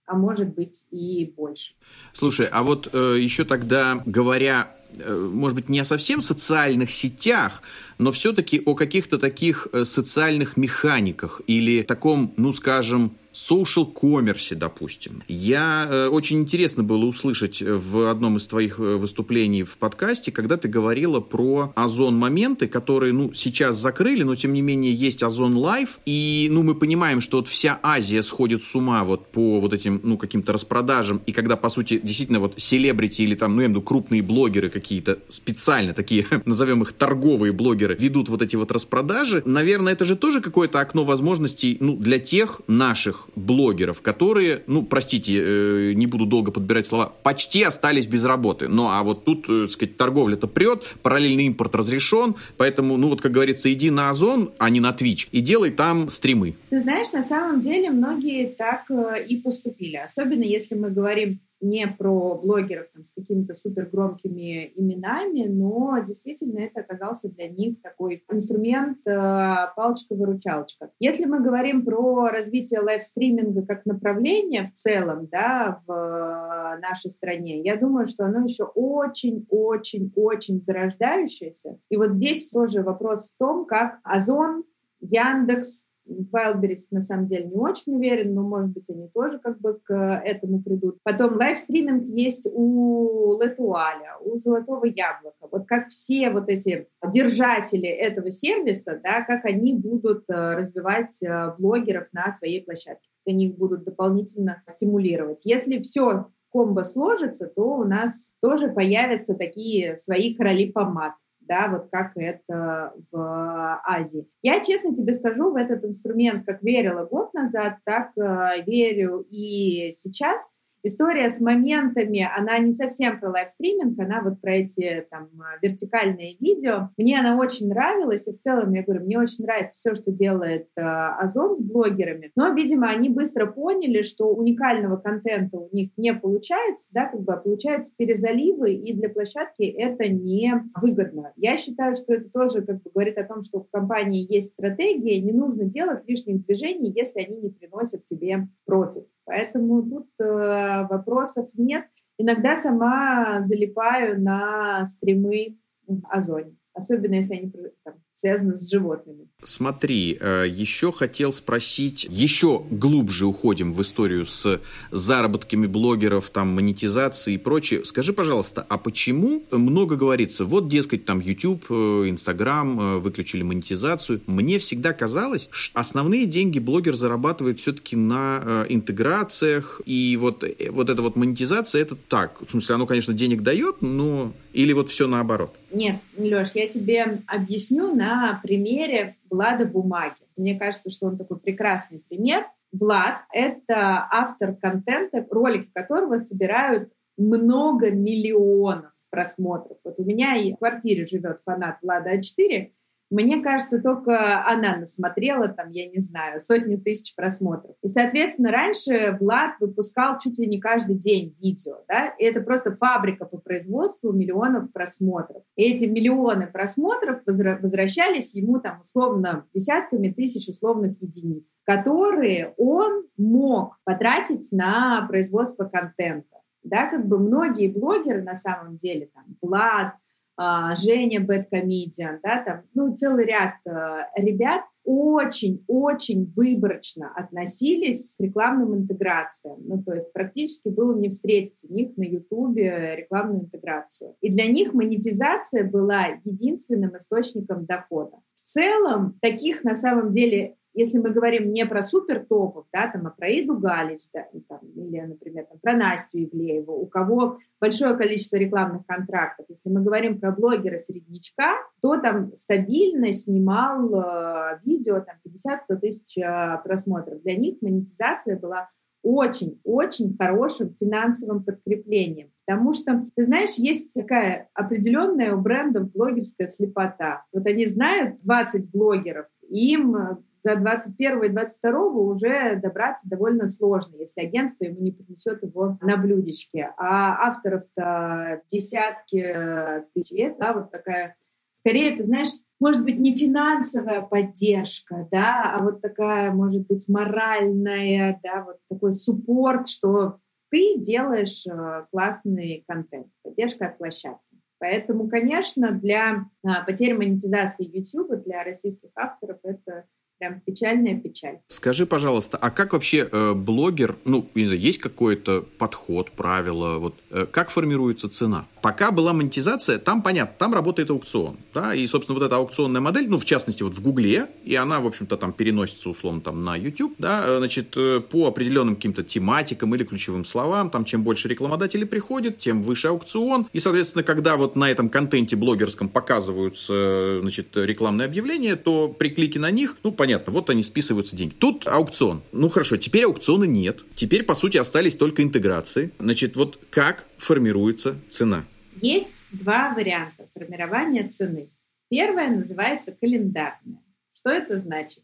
а может быть и больше. Слушай, а вот э, еще тогда, говоря, может быть, не о совсем социальных сетях, но все-таки о каких-то таких э, социальных механиках или таком, ну, скажем, social commerce, допустим. Я э, очень интересно было услышать в одном из твоих э, выступлений в подкасте, когда ты говорила про озон моменты, которые, ну, сейчас закрыли, но тем не менее есть озон лайф, и, ну, мы понимаем, что вот вся Азия сходит с ума вот по вот этим, ну, каким-то распродажам, и когда, по сути, действительно вот селебрити или там, ну, я имею в виду крупные блогеры какие-то специально такие, назовем их торговые блогеры, ведут вот эти вот распродажи, наверное, это же тоже какое-то окно возможностей, ну, для тех наших блогеров, которые, ну, простите, э, не буду долго подбирать слова, почти остались без работы. Ну, а вот тут, э, так сказать, торговля-то прет, параллельный импорт разрешен, поэтому, ну, вот, как говорится, иди на Озон, а не на Twitch, и делай там стримы. Ты знаешь, на самом деле многие так э, и поступили, особенно если мы говорим не про блогеров там, с какими-то супер громкими именами, но действительно это оказался для них такой инструмент, э, палочка-выручалочка. Если мы говорим про развитие лайвстриминга как направление в целом да, в нашей стране, я думаю, что оно еще очень-очень-очень зарождающееся. И вот здесь тоже вопрос в том, как Озон, Яндекс, Wildberries на самом деле не очень уверен, но, может быть, они тоже как бы к этому придут. Потом лайвстриминг есть у Летуаля, у Золотого Яблока. Вот как все вот эти держатели этого сервиса, да, как они будут э, развивать э, блогеров на своей площадке, они их будут дополнительно стимулировать. Если все комбо сложится, то у нас тоже появятся такие свои короли помад да, вот как это в Азии. Я, честно тебе скажу, в этот инструмент как верила год назад, так э, верю и сейчас. История с моментами, она не совсем про лайвстриминг, она вот про эти там вертикальные видео. Мне она очень нравилась, и в целом, я говорю, мне очень нравится все, что делает э, Озон с блогерами, но, видимо, они быстро поняли, что уникального контента у них не получается, да, как бы а получаются перезаливы, и для площадки это не выгодно. Я считаю, что это тоже как бы говорит о том, что в компании есть стратегия, не нужно делать лишних движений, если они не приносят тебе профит. Поэтому тут э, вопросов нет. Иногда сама залипаю на стримы в Озоне, особенно если они там, связано с животными. Смотри, э, еще хотел спросить, еще глубже уходим в историю с заработками блогеров, там, монетизацией и прочее. Скажи, пожалуйста, а почему много говорится, вот, дескать, там, YouTube, э, Instagram э, выключили монетизацию. Мне всегда казалось, что основные деньги блогер зарабатывает все-таки на интеграциях, и вот, вот эта вот монетизация, это так, в смысле, оно, конечно, денег дает, но или вот все наоборот? Нет, Леш, я тебе объясню на примере Влада Бумаги. Мне кажется, что он такой прекрасный пример. Влад — это автор контента, ролики которого собирают много миллионов просмотров. Вот у меня и в квартире живет фанат Влада А4, мне кажется, только она насмотрела, там, я не знаю, сотни тысяч просмотров. И, соответственно, раньше Влад выпускал чуть ли не каждый день видео, да, и это просто фабрика по производству миллионов просмотров. И эти миллионы просмотров возвращались ему там условно десятками тысяч условных единиц, которые он мог потратить на производство контента. Да, как бы многие блогеры на самом деле, там, Влад, Женя Бэткомедиан, да, там, ну, целый ряд э, ребят очень-очень выборочно относились к рекламным интеграциям. Ну, то есть практически было не встретить у них на Ютубе рекламную интеграцию. И для них монетизация была единственным источником дохода. В целом, таких на самом деле если мы говорим не про супер топов, да, там, а про Иду Галич, да, там, или, например, там, про Настю Ивлееву, у кого большое количество рекламных контрактов, если мы говорим про блогера-среднячка, то там стабильно снимал э, видео там 50-100 тысяч э, просмотров. Для них монетизация была очень-очень хорошим финансовым подкреплением. Потому что, ты знаешь, есть такая определенная у брендов блогерская слепота. Вот они знают 20 блогеров, им за 21 и 22 уже добраться довольно сложно, если агентство ему не принесет его на блюдечке. А авторов-то десятки тысяч лет, да, вот такая, скорее, ты знаешь, может быть, не финансовая поддержка, да, а вот такая, может быть, моральная, да, вот такой суппорт, что ты делаешь э, классный контент, поддержка от площадки. Поэтому, конечно, для а, потери монетизации YouTube для российских авторов это прям печальная печаль. Скажи, пожалуйста, а как вообще э, блогер, ну, не знаю, есть какой-то подход, правило, вот э, как формируется цена? Пока была монетизация, там понятно, там работает аукцион, да, и, собственно, вот эта аукционная модель, ну, в частности, вот в Гугле, и она, в общем-то, там переносится, условно, там на YouTube, да, э, значит, э, по определенным каким-то тематикам или ключевым словам, там, чем больше рекламодателей приходит, тем выше аукцион, и, соответственно, когда вот на этом контенте блогерском показываются, э, значит, рекламные объявления, то при клике на них, ну, понятно, понятно, вот они списываются деньги. Тут аукцион. Ну хорошо, теперь аукциона нет. Теперь, по сути, остались только интеграции. Значит, вот как формируется цена? Есть два варианта формирования цены. Первое называется календарная. Что это значит?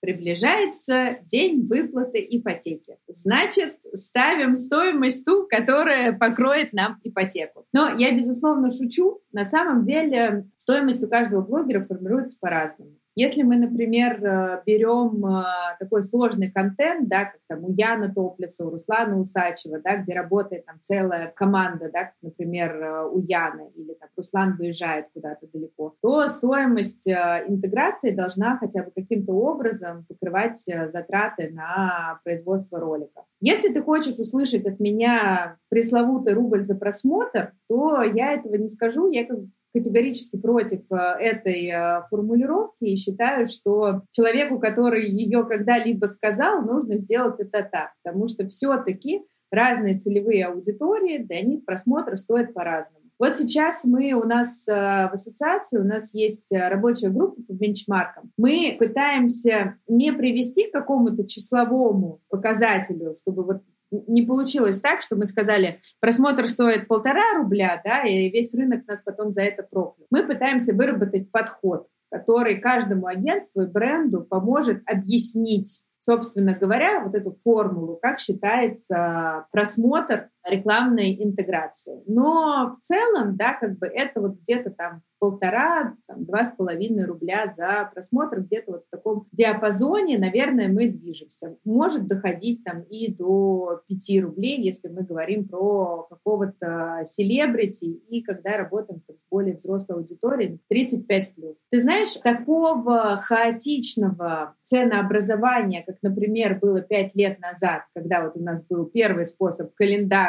Приближается день выплаты ипотеки. Значит, ставим стоимость ту, которая покроет нам ипотеку. Но я, безусловно, шучу. На самом деле стоимость у каждого блогера формируется по-разному. Если мы, например, э, берем э, такой сложный контент, да, как там у Яна Топлеса, у Руслана Усачева, да, где работает там целая команда, да, как, например, э, у Яны, или там Руслан выезжает куда-то далеко, то стоимость интеграции должна хотя бы каким-то образом покрывать затраты на производство ролика. Если ты хочешь услышать от меня пресловутый рубль за просмотр, то я этого не скажу, я как категорически против э, этой э, формулировки и считаю, что человеку, который ее когда-либо сказал, нужно сделать это так, потому что все-таки разные целевые аудитории, для них просмотр стоит по-разному. Вот сейчас мы у нас э, в ассоциации, у нас есть рабочая группа по бенчмаркам. Мы пытаемся не привести к какому-то числовому показателю, чтобы вот не получилось так, что мы сказали, просмотр стоит полтора рубля, да, и весь рынок нас потом за это проклял. Мы пытаемся выработать подход, который каждому агентству и бренду поможет объяснить собственно говоря, вот эту формулу, как считается просмотр рекламной интеграции. Но в целом, да, как бы это вот где-то там полтора, там, два с половиной рубля за просмотр, где-то вот в таком диапазоне, наверное, мы движемся. Может доходить там и до 5 рублей, если мы говорим про какого-то селебрити и когда работаем с более взрослой аудиторией, 35 плюс. Ты знаешь, такого хаотичного ценообразования, как, например, было 5 лет назад, когда вот у нас был первый способ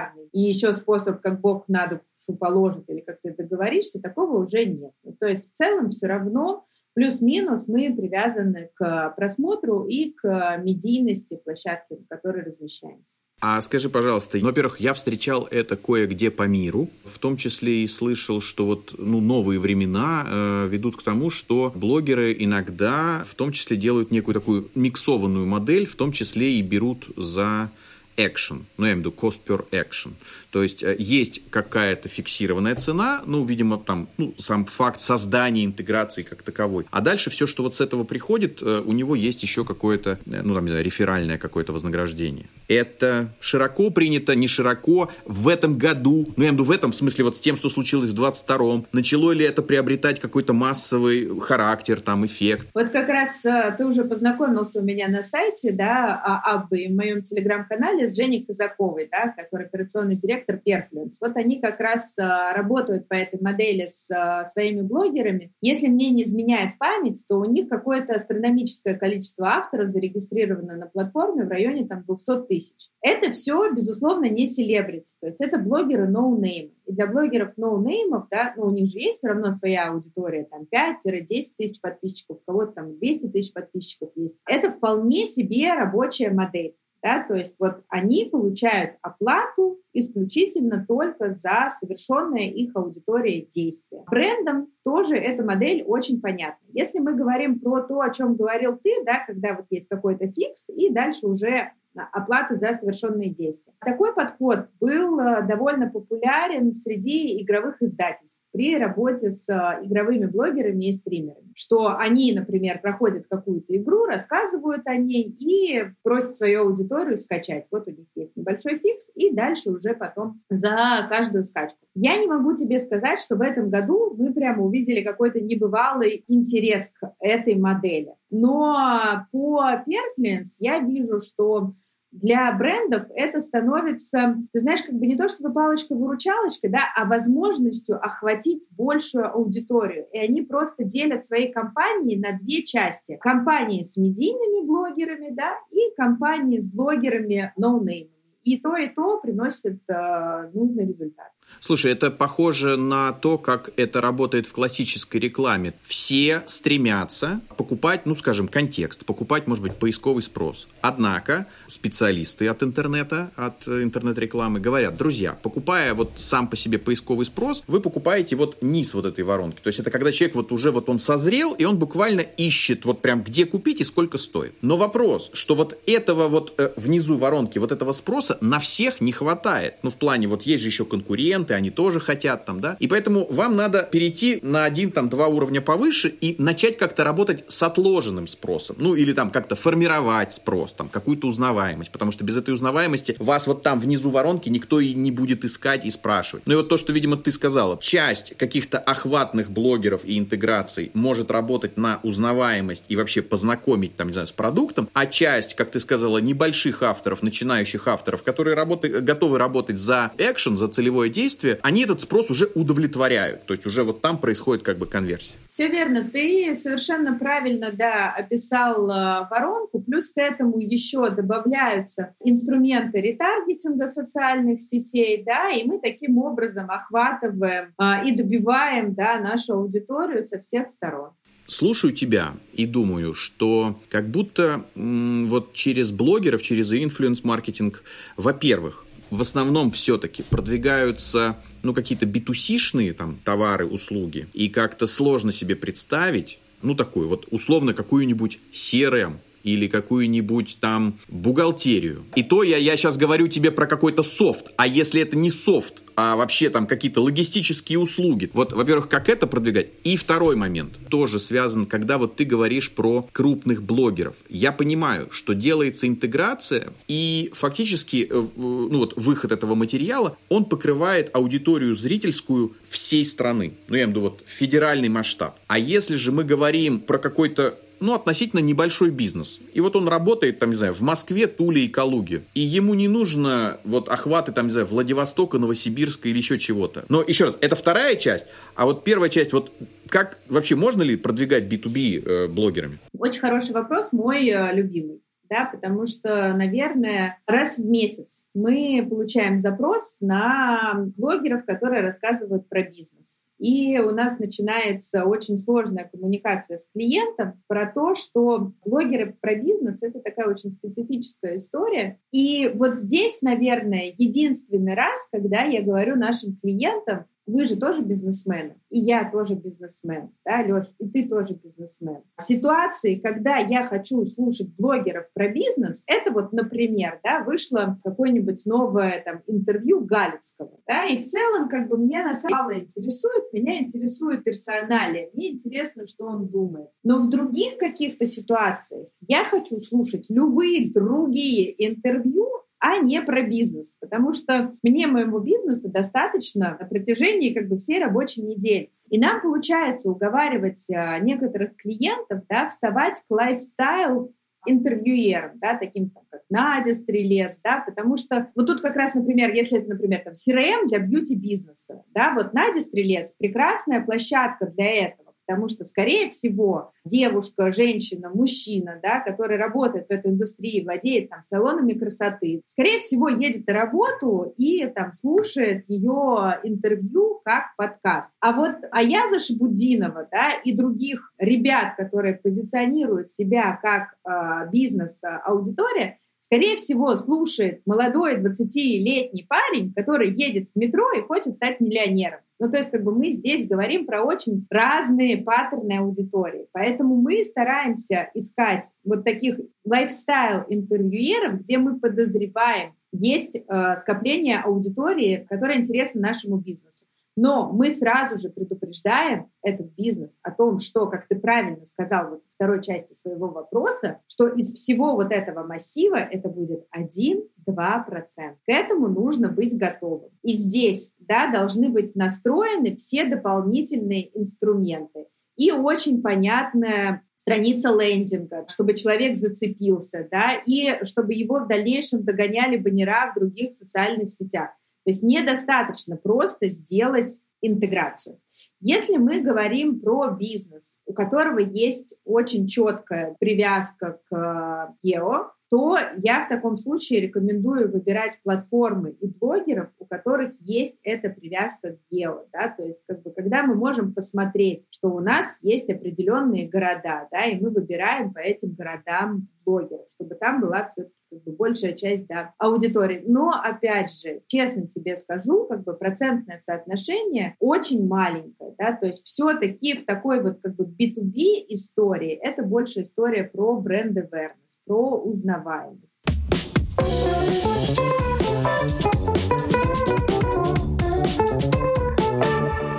календарный и еще способ, как Бог на душу положит или как ты договоришься, такого уже нет. То есть в целом все равно плюс-минус мы привязаны к просмотру и к медийности площадки, на которой размещаемся. А скажи, пожалуйста, ну, во-первых, я встречал это кое-где по миру, в том числе и слышал, что вот ну, новые времена э, ведут к тому, что блогеры иногда в том числе делают некую такую миксованную модель, в том числе и берут за action, ну, я имею в виду cost per action. То есть э, есть какая-то фиксированная цена, ну, видимо, там, ну, сам факт создания интеграции как таковой. А дальше все, что вот с этого приходит, э, у него есть еще какое-то, э, ну, там, не знаю, реферальное какое-то вознаграждение. Это широко принято, не широко в этом году, ну, я имею в виду в этом в смысле вот с тем, что случилось в 22-м. Начало ли это приобретать какой-то массовый характер, там, эффект? Вот как раз ты уже познакомился у меня на сайте, да, об в моем телеграм-канале с Женей Казаковой, да, который операционный директор Perfluence. Вот они как раз а, работают по этой модели с а, своими блогерами. Если мне не изменяет память, то у них какое-то астрономическое количество авторов зарегистрировано на платформе в районе там 200 тысяч. Это все, безусловно, не селебрити, то есть это блогеры no-name. Но и для блогеров ноунеймов, да, ну, у них же есть все равно своя аудитория, там 5-10 тысяч подписчиков, у кого-то там 200 тысяч подписчиков есть. Это вполне себе рабочая модель. Да, то есть вот они получают оплату исключительно только за совершенное их аудиторией действие. Брендам тоже эта модель очень понятна. Если мы говорим про то, о чем говорил ты, да, когда вот есть какой-то фикс, и дальше уже оплаты за совершенные действия. Такой подход был э, довольно популярен среди игровых издательств при работе с а, игровыми блогерами и стримерами. Что они, например, проходят какую-то игру, рассказывают о ней и просят свою аудиторию скачать. Вот у них есть небольшой фикс, и дальше уже потом за каждую скачку. Я не могу тебе сказать, что в этом году мы прямо увидели какой-то небывалый интерес к этой модели. Но по Perfluence я вижу, что для брендов это становится, ты знаешь, как бы не то чтобы палочка-выручалочка, да, а возможностью охватить большую аудиторию. И они просто делят свои компании на две части. Компании с медийными блогерами, да, и компании с блогерами ноунеймами. И то, и то приносит э, нужный результат. Слушай, это похоже на то, как это работает в классической рекламе. Все стремятся покупать, ну, скажем, контекст, покупать, может быть, поисковый спрос. Однако специалисты от интернета, от интернет-рекламы говорят, друзья, покупая вот сам по себе поисковый спрос, вы покупаете вот низ вот этой воронки. То есть это когда человек вот уже вот он созрел, и он буквально ищет вот прям где купить и сколько стоит. Но вопрос, что вот этого вот э, внизу воронки, вот этого спроса на всех не хватает. Ну, в плане вот есть же еще конкуренты, клиенты, они тоже хотят там, да. И поэтому вам надо перейти на один, там, два уровня повыше и начать как-то работать с отложенным спросом. Ну, или там как-то формировать спрос, там, какую-то узнаваемость. Потому что без этой узнаваемости вас вот там внизу воронки никто и не будет искать и спрашивать. Ну и вот то, что, видимо, ты сказала. Часть каких-то охватных блогеров и интеграций может работать на узнаваемость и вообще познакомить, там, не знаю, с продуктом, а часть, как ты сказала, небольших авторов, начинающих авторов, которые работают, готовы работать за экшен, за целевое действие, действия, они этот спрос уже удовлетворяют. То есть уже вот там происходит как бы конверсия. Все верно. Ты совершенно правильно, да, описал э, воронку. Плюс к этому еще добавляются инструменты ретаргетинга социальных сетей, да, и мы таким образом охватываем э, и добиваем, да, нашу аудиторию со всех сторон слушаю тебя и думаю, что как будто м, вот через блогеров, через инфлюенс-маркетинг, во-первых, в основном все-таки продвигаются ну, какие-то битусишные там товары, услуги, и как-то сложно себе представить, ну, такую вот условно какую-нибудь CRM, или какую-нибудь там бухгалтерию. И то я, я сейчас говорю тебе про какой-то софт. А если это не софт, а вообще там какие-то логистические услуги. Вот, во-первых, как это продвигать? И второй момент, тоже связан, когда вот ты говоришь про крупных блогеров. Я понимаю, что делается интеграция, и фактически, э, ну вот, выход этого материала, он покрывает аудиторию зрительскую всей страны. Ну, я имею в виду вот федеральный масштаб. А если же мы говорим про какой-то ну, относительно небольшой бизнес. И вот он работает, там, не знаю, в Москве, Туле и Калуге. И ему не нужно вот охваты, там, не знаю, Владивостока, Новосибирска или еще чего-то. Но еще раз, это вторая часть. А вот первая часть, вот как вообще можно ли продвигать B2B э, блогерами? Очень хороший вопрос, мой э, любимый да, потому что, наверное, раз в месяц мы получаем запрос на блогеров, которые рассказывают про бизнес. И у нас начинается очень сложная коммуникация с клиентом про то, что блогеры про бизнес — это такая очень специфическая история. И вот здесь, наверное, единственный раз, когда я говорю нашим клиентам, вы же тоже бизнесмены, и я тоже бизнесмен, да, Леш, и ты тоже бизнесмен. Ситуации, когда я хочу слушать блогеров про бизнес, это вот, например, да, вышло какое-нибудь новое там интервью Галицкого, да, и в целом как бы мне на самом деле интересует, меня интересует персоналия, мне интересно, что он думает. Но в других каких-то ситуациях я хочу слушать любые другие интервью, а не про бизнес, потому что мне моему бизнесу достаточно на протяжении как бы всей рабочей недели. И нам получается уговаривать а, некоторых клиентов да, вставать к лайфстайл интервьюером, да, таким как Надя Стрелец, да, потому что вот тут как раз, например, если это, например, там CRM для бьюти-бизнеса, да, вот Надя Стрелец прекрасная площадка для этого, Потому что, скорее всего, девушка, женщина, мужчина, да, который работает в этой индустрии, владеет там салонами красоты, скорее всего, едет на работу и там слушает ее интервью как подкаст. А вот Аяза Шабудинова, да, и других ребят, которые позиционируют себя как э, бизнес-аудитория, скорее всего, слушает молодой 20-летний парень, который едет в метро и хочет стать миллионером. Ну, то есть, как бы мы здесь говорим про очень разные паттерны аудитории. Поэтому мы стараемся искать вот таких лайфстайл-интервьюеров, где мы подозреваем, есть э, скопление аудитории, которая интересна нашему бизнесу. Но мы сразу же предупреждаем этот бизнес о том, что, как ты правильно сказал вот в второй части своего вопроса, что из всего вот этого массива это будет 1-2%. К этому нужно быть готовым. И здесь да, должны быть настроены все дополнительные инструменты. И очень понятная страница лендинга, чтобы человек зацепился, да, и чтобы его в дальнейшем догоняли баннера в других социальных сетях. То есть недостаточно просто сделать интеграцию. Если мы говорим про бизнес, у которого есть очень четкая привязка к гео, то я в таком случае рекомендую выбирать платформы и блогеров, у которых есть эта привязка к гео. Да? То есть как бы, когда мы можем посмотреть, что у нас есть определенные города, да, и мы выбираем по этим городам блогеров, чтобы там была все-таки как бы большая часть да, аудитории. Но, опять же, честно тебе скажу, как бы процентное соотношение очень маленькое, да, то есть все-таки в такой вот как бы B2B истории это больше история про бренд awareness, про узнаваемость.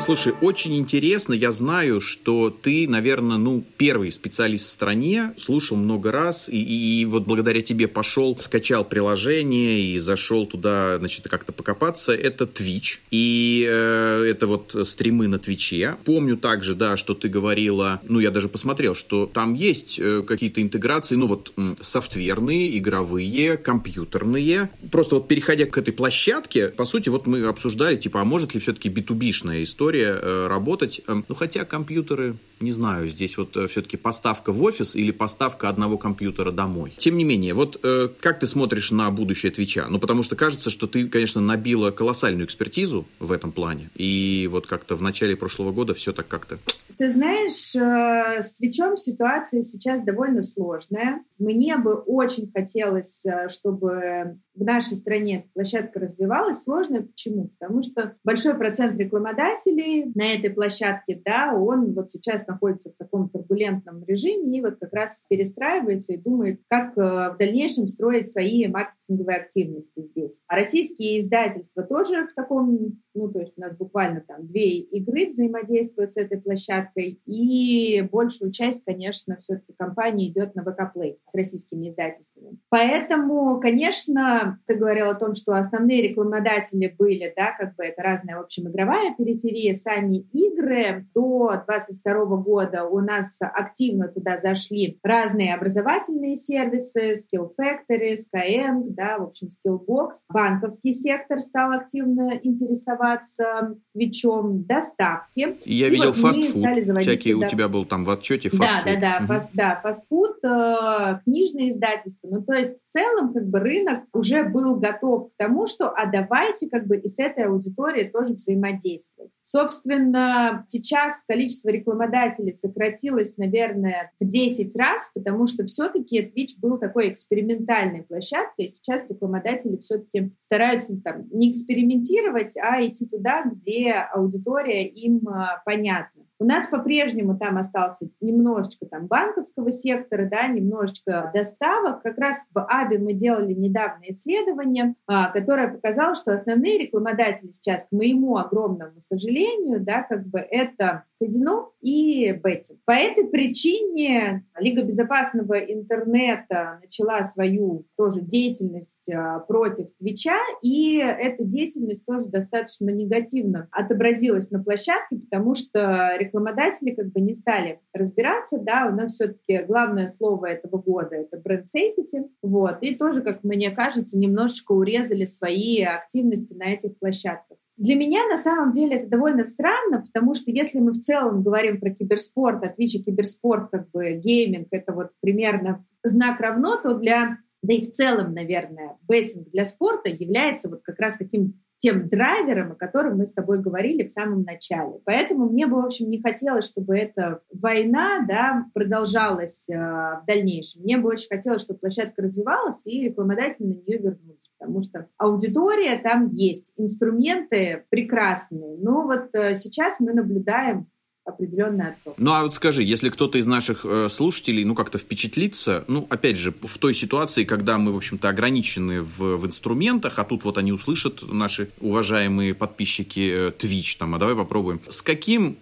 Слушай, очень интересно. Я знаю, что ты, наверное, ну, первый специалист в стране, слушал много раз, и, и, и вот благодаря тебе пошел, скачал приложение и зашел туда, значит, как-то покопаться. Это Twitch. И э, это вот стримы на Твиче. Помню также, да, что ты говорила, ну, я даже посмотрел, что там есть э, какие-то интеграции, ну, вот м, софтверные, игровые, компьютерные. Просто вот переходя к этой площадке, по сути, вот мы обсуждали, типа, а может ли все-таки B2B-шная история история э, работать. Эм, ну, хотя компьютеры, не знаю, здесь вот э, все-таки поставка в офис или поставка одного компьютера домой. Тем не менее, вот э, как ты смотришь на будущее Твича? Ну, потому что кажется, что ты, конечно, набила колоссальную экспертизу в этом плане. И вот как-то в начале прошлого года все так как-то... Ты знаешь, с Твичом ситуация сейчас довольно сложная. мне бы очень хотелось, чтобы в нашей стране площадка развивалась. Сложно почему? Потому что большой процент рекламодателей на этой площадке, да, он вот сейчас находится в таком турбулентном режиме и вот как раз перестраивается и думает, как э, в дальнейшем строить свои маркетинговые активности здесь. А российские издательства тоже в таком, ну, то есть у нас буквально там две игры взаимодействуют с этой площадкой, и большую часть, конечно, все-таки компания идет на ВК Play с российскими издательствами. Поэтому, конечно, ты говорил о том, что основные рекламодатели были, да, как бы это разная, в общем, игровая периферия, сами игры. До 22 года у нас активно туда зашли разные образовательные сервисы, Skill Factory, Skyeng, да, в общем, Skillbox. Банковский сектор стал активно интересоваться Твичом, доставки. Я и видел вот фастфуд, всякие туда... у тебя был там в отчете фастфуд. Да, да, да, угу. фаст, да, фастфуд, э, книжные издательства. Ну, то есть в целом как бы рынок уже был готов к тому, что а давайте как бы и с этой аудиторией тоже взаимодействовать. Собственно, сейчас количество рекламодателей сократилось, наверное, в 10 раз, потому что все-таки Twitch был такой экспериментальной площадкой, и сейчас рекламодатели все-таки стараются там не экспериментировать, а идти туда, где аудитория им а, понятна. У нас по-прежнему там остался немножечко там банковского сектора, да, немножечко доставок. Как раз в АБИ мы делали недавно исследование, а, которое показало, что основные рекламодатели сейчас, к моему огромному сожалению, да, как бы это казино и беттинг. По этой причине Лига безопасного интернета начала свою тоже деятельность а, против Твича, и эта деятельность тоже достаточно негативно отобразилась на площадке, потому что рекламодатели как бы не стали разбираться, да, у нас все-таки главное слово этого года — это бренд safety, вот, и тоже, как мне кажется, немножечко урезали свои активности на этих площадках. Для меня на самом деле это довольно странно, потому что если мы в целом говорим про киберспорт, а Twitch и киберспорт, как бы гейминг, это вот примерно знак равно, то для, да и в целом, наверное, беттинг для спорта является вот как раз таким тем драйвером, о котором мы с тобой говорили в самом начале. Поэтому мне бы, в общем, не хотелось, чтобы эта война да, продолжалась э, в дальнейшем. Мне бы очень хотелось, чтобы площадка развивалась и рекламодатели на нее вернулись, потому что аудитория там есть, инструменты прекрасные. Но вот э, сейчас мы наблюдаем определенный отток. Ну, а вот скажи, если кто-то из наших э, слушателей, ну, как-то впечатлится, ну, опять же, в той ситуации, когда мы, в общем-то, ограничены в, в инструментах, а тут вот они услышат, наши уважаемые подписчики э, Twitch, там, а давай попробуем. С каким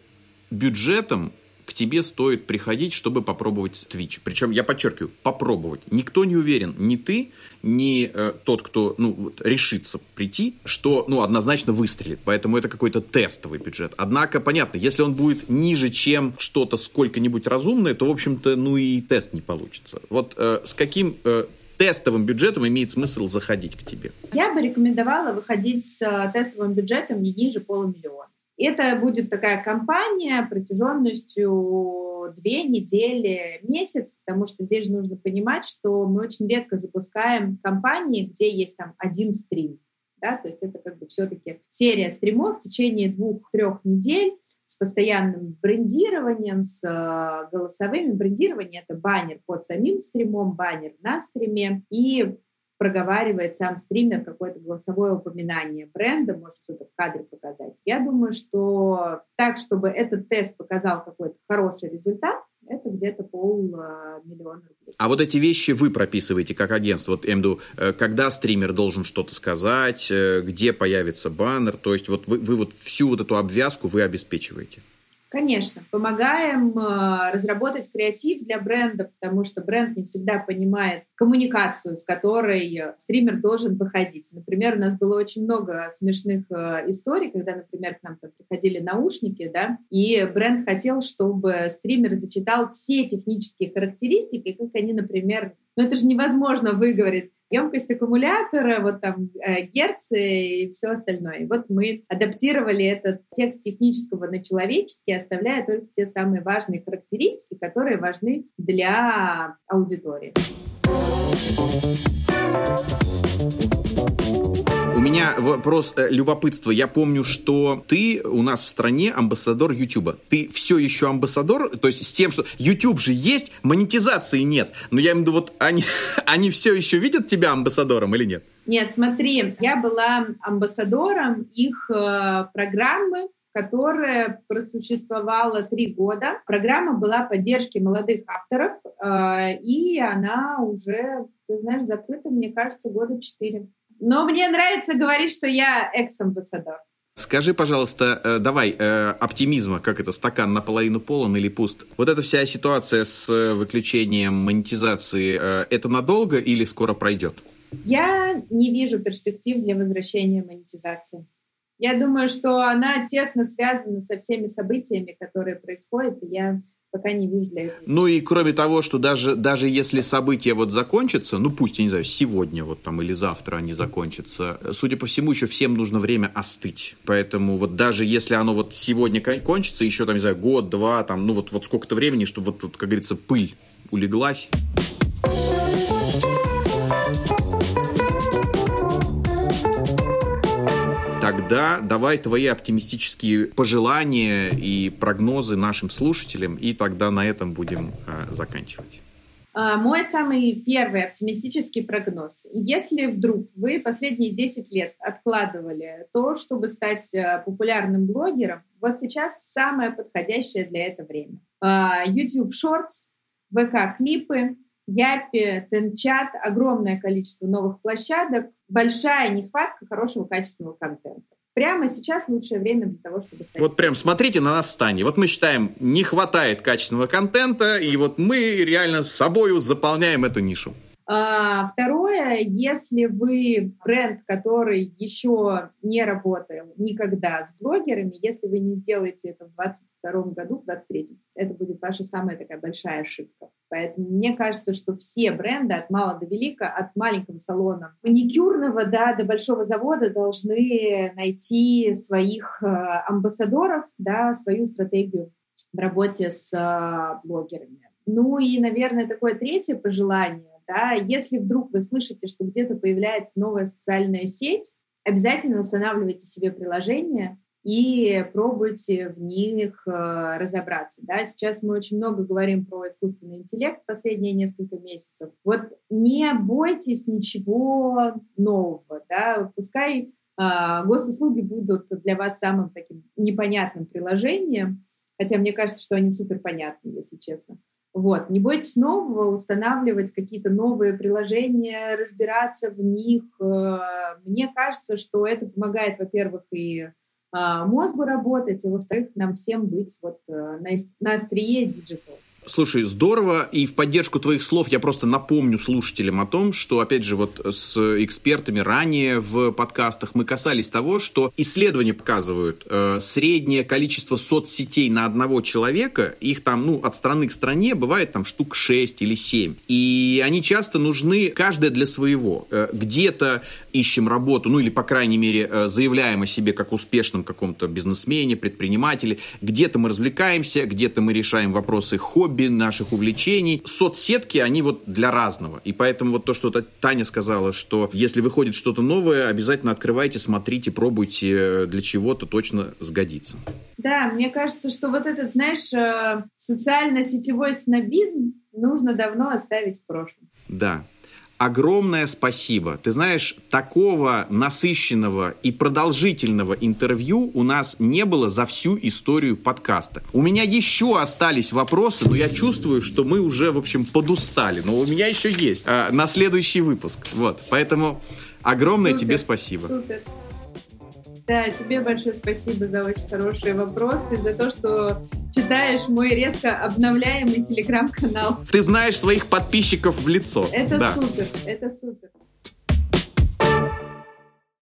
бюджетом к тебе стоит приходить, чтобы попробовать Twitch. Причем, я подчеркиваю, попробовать. Никто не уверен, ни ты, ни э, тот, кто ну, вот, решится прийти, что ну, однозначно выстрелит. Поэтому это какой-то тестовый бюджет. Однако, понятно, если он будет ниже, чем что-то сколько-нибудь разумное, то, в общем-то, ну и тест не получится. Вот э, с каким э, тестовым бюджетом имеет смысл заходить к тебе? Я бы рекомендовала выходить с э, тестовым бюджетом не ниже полумиллиона. Это будет такая кампания протяженностью две недели, месяц, потому что здесь же нужно понимать, что мы очень редко запускаем кампании, где есть там один стрим. Да? То есть это как бы все-таки серия стримов в течение двух-трех недель с постоянным брендированием, с э, голосовыми. Брендирование — это баннер под самим стримом, баннер на стриме и проговаривает сам стример какое-то голосовое упоминание бренда, может что-то в кадре показать. Я думаю, что так, чтобы этот тест показал какой-то хороший результат, это где-то полмиллиона рублей. А вот эти вещи вы прописываете как агентство. Вот, Эмду, э, когда стример должен что-то сказать, э, где появится баннер, то есть вот вы, вы вот всю вот эту обвязку вы обеспечиваете? Конечно, помогаем э, разработать креатив для бренда, потому что бренд не всегда понимает коммуникацию, с которой стример должен выходить. Например, у нас было очень много смешных э, историй, когда, например, к нам приходили наушники, да, и бренд хотел, чтобы стример зачитал все технические характеристики, как они, например, ну это же невозможно выговорить емкость аккумулятора, вот там э, герцы и все остальное. И вот мы адаптировали этот текст технического на человеческий, оставляя только те самые важные характеристики, которые важны для аудитории. Меня вопрос э, любопытства. Я помню, что ты у нас в стране амбассадор Ютуба. Ты все еще амбассадор? То есть с тем, что YouTube же есть, монетизации нет. Но я имею в виду, вот они, они все еще видят тебя амбассадором или нет? Нет, смотри, я была амбассадором их э, программы которая просуществовала три года. Программа была поддержки молодых авторов, э, и она уже, ты знаешь, закрыта, мне кажется, года четыре. Но мне нравится говорить, что я экс-амбассадор. Скажи, пожалуйста, э, давай, э, оптимизма, как это, стакан наполовину полон или пуст? Вот эта вся ситуация с выключением монетизации, это надолго или скоро пройдет? Я не вижу перспектив для возвращения монетизации. Я думаю, что она тесно связана со всеми событиями, которые происходят, и я пока не вижу для этого. Ну и кроме того, что даже, даже если события вот закончатся, ну пусть, я не знаю, сегодня вот там или завтра они закончатся, судя по всему, еще всем нужно время остыть. Поэтому вот даже если оно вот сегодня кончится, еще там, не знаю, год, два, там, ну вот, вот сколько-то времени, чтобы вот, вот, как говорится, пыль улеглась. Тогда давай твои оптимистические пожелания и прогнозы нашим слушателям, и тогда на этом будем э, заканчивать. А, мой самый первый оптимистический прогноз. Если вдруг вы последние 10 лет откладывали то, чтобы стать э, популярным блогером, вот сейчас самое подходящее для этого время. А, YouTube Shorts, VK клипы, Япи, Тенчат, огромное количество новых площадок, большая нехватка хорошего качественного контента. Прямо сейчас лучшее время для того, чтобы стать. Вот прям смотрите на нас стане. Вот мы считаем, не хватает качественного контента, и вот мы реально с собой заполняем эту нишу. А, второе, если вы бренд, который еще не работал никогда с блогерами, если вы не сделаете это в 2022 году, в 2023, это будет ваша самая такая большая ошибка. Поэтому мне кажется, что все бренды от мала до велика, от маленького салона маникюрного да, до большого завода должны найти своих э, амбассадоров, да, свою стратегию в работе с э, блогерами. Ну и, наверное, такое третье пожелание да, если вдруг вы слышите, что где-то появляется новая социальная сеть, обязательно устанавливайте себе приложение и пробуйте в них э, разобраться. Да? Сейчас мы очень много говорим про искусственный интеллект последние несколько месяцев. Вот не бойтесь ничего нового. Да? Пускай э, госуслуги будут для вас самым таким непонятным приложением, хотя мне кажется, что они супер понятны, если честно. Вот. Не бойтесь нового, устанавливать какие-то новые приложения, разбираться в них. Э, мне кажется, что это помогает, во-первых, и а, мозгу работать, и, во-вторых, нам всем быть вот э, на острие digital. Слушай, здорово, и в поддержку твоих слов я просто напомню слушателям о том, что, опять же, вот с экспертами ранее в подкастах мы касались того, что исследования показывают э, среднее количество соцсетей на одного человека, их там, ну, от страны к стране бывает там штук 6 или 7. И они часто нужны, каждая для своего. Э, где-то ищем работу, ну, или, по крайней мере, э, заявляем о себе как успешном каком-то бизнесмене, предпринимателе, где-то мы развлекаемся, где-то мы решаем вопросы хобби, хобби, наших увлечений. Соцсетки, они вот для разного. И поэтому вот то, что Таня сказала, что если выходит что-то новое, обязательно открывайте, смотрите, пробуйте, для чего-то точно сгодится. Да, мне кажется, что вот этот, знаешь, э, социально-сетевой снобизм нужно давно оставить в прошлом. Да, огромное спасибо. Ты знаешь, такого насыщенного и продолжительного интервью у нас не было за всю историю подкаста. У меня еще остались вопросы, но я чувствую, что мы уже, в общем, подустали. Но у меня еще есть а, на следующий выпуск. Вот, поэтому огромное супер, тебе спасибо. Супер. Да, тебе большое спасибо за очень хорошие вопросы, за то, что читаешь мой редко обновляемый телеграм-канал. Ты знаешь своих подписчиков в лицо. Это да. супер, это супер.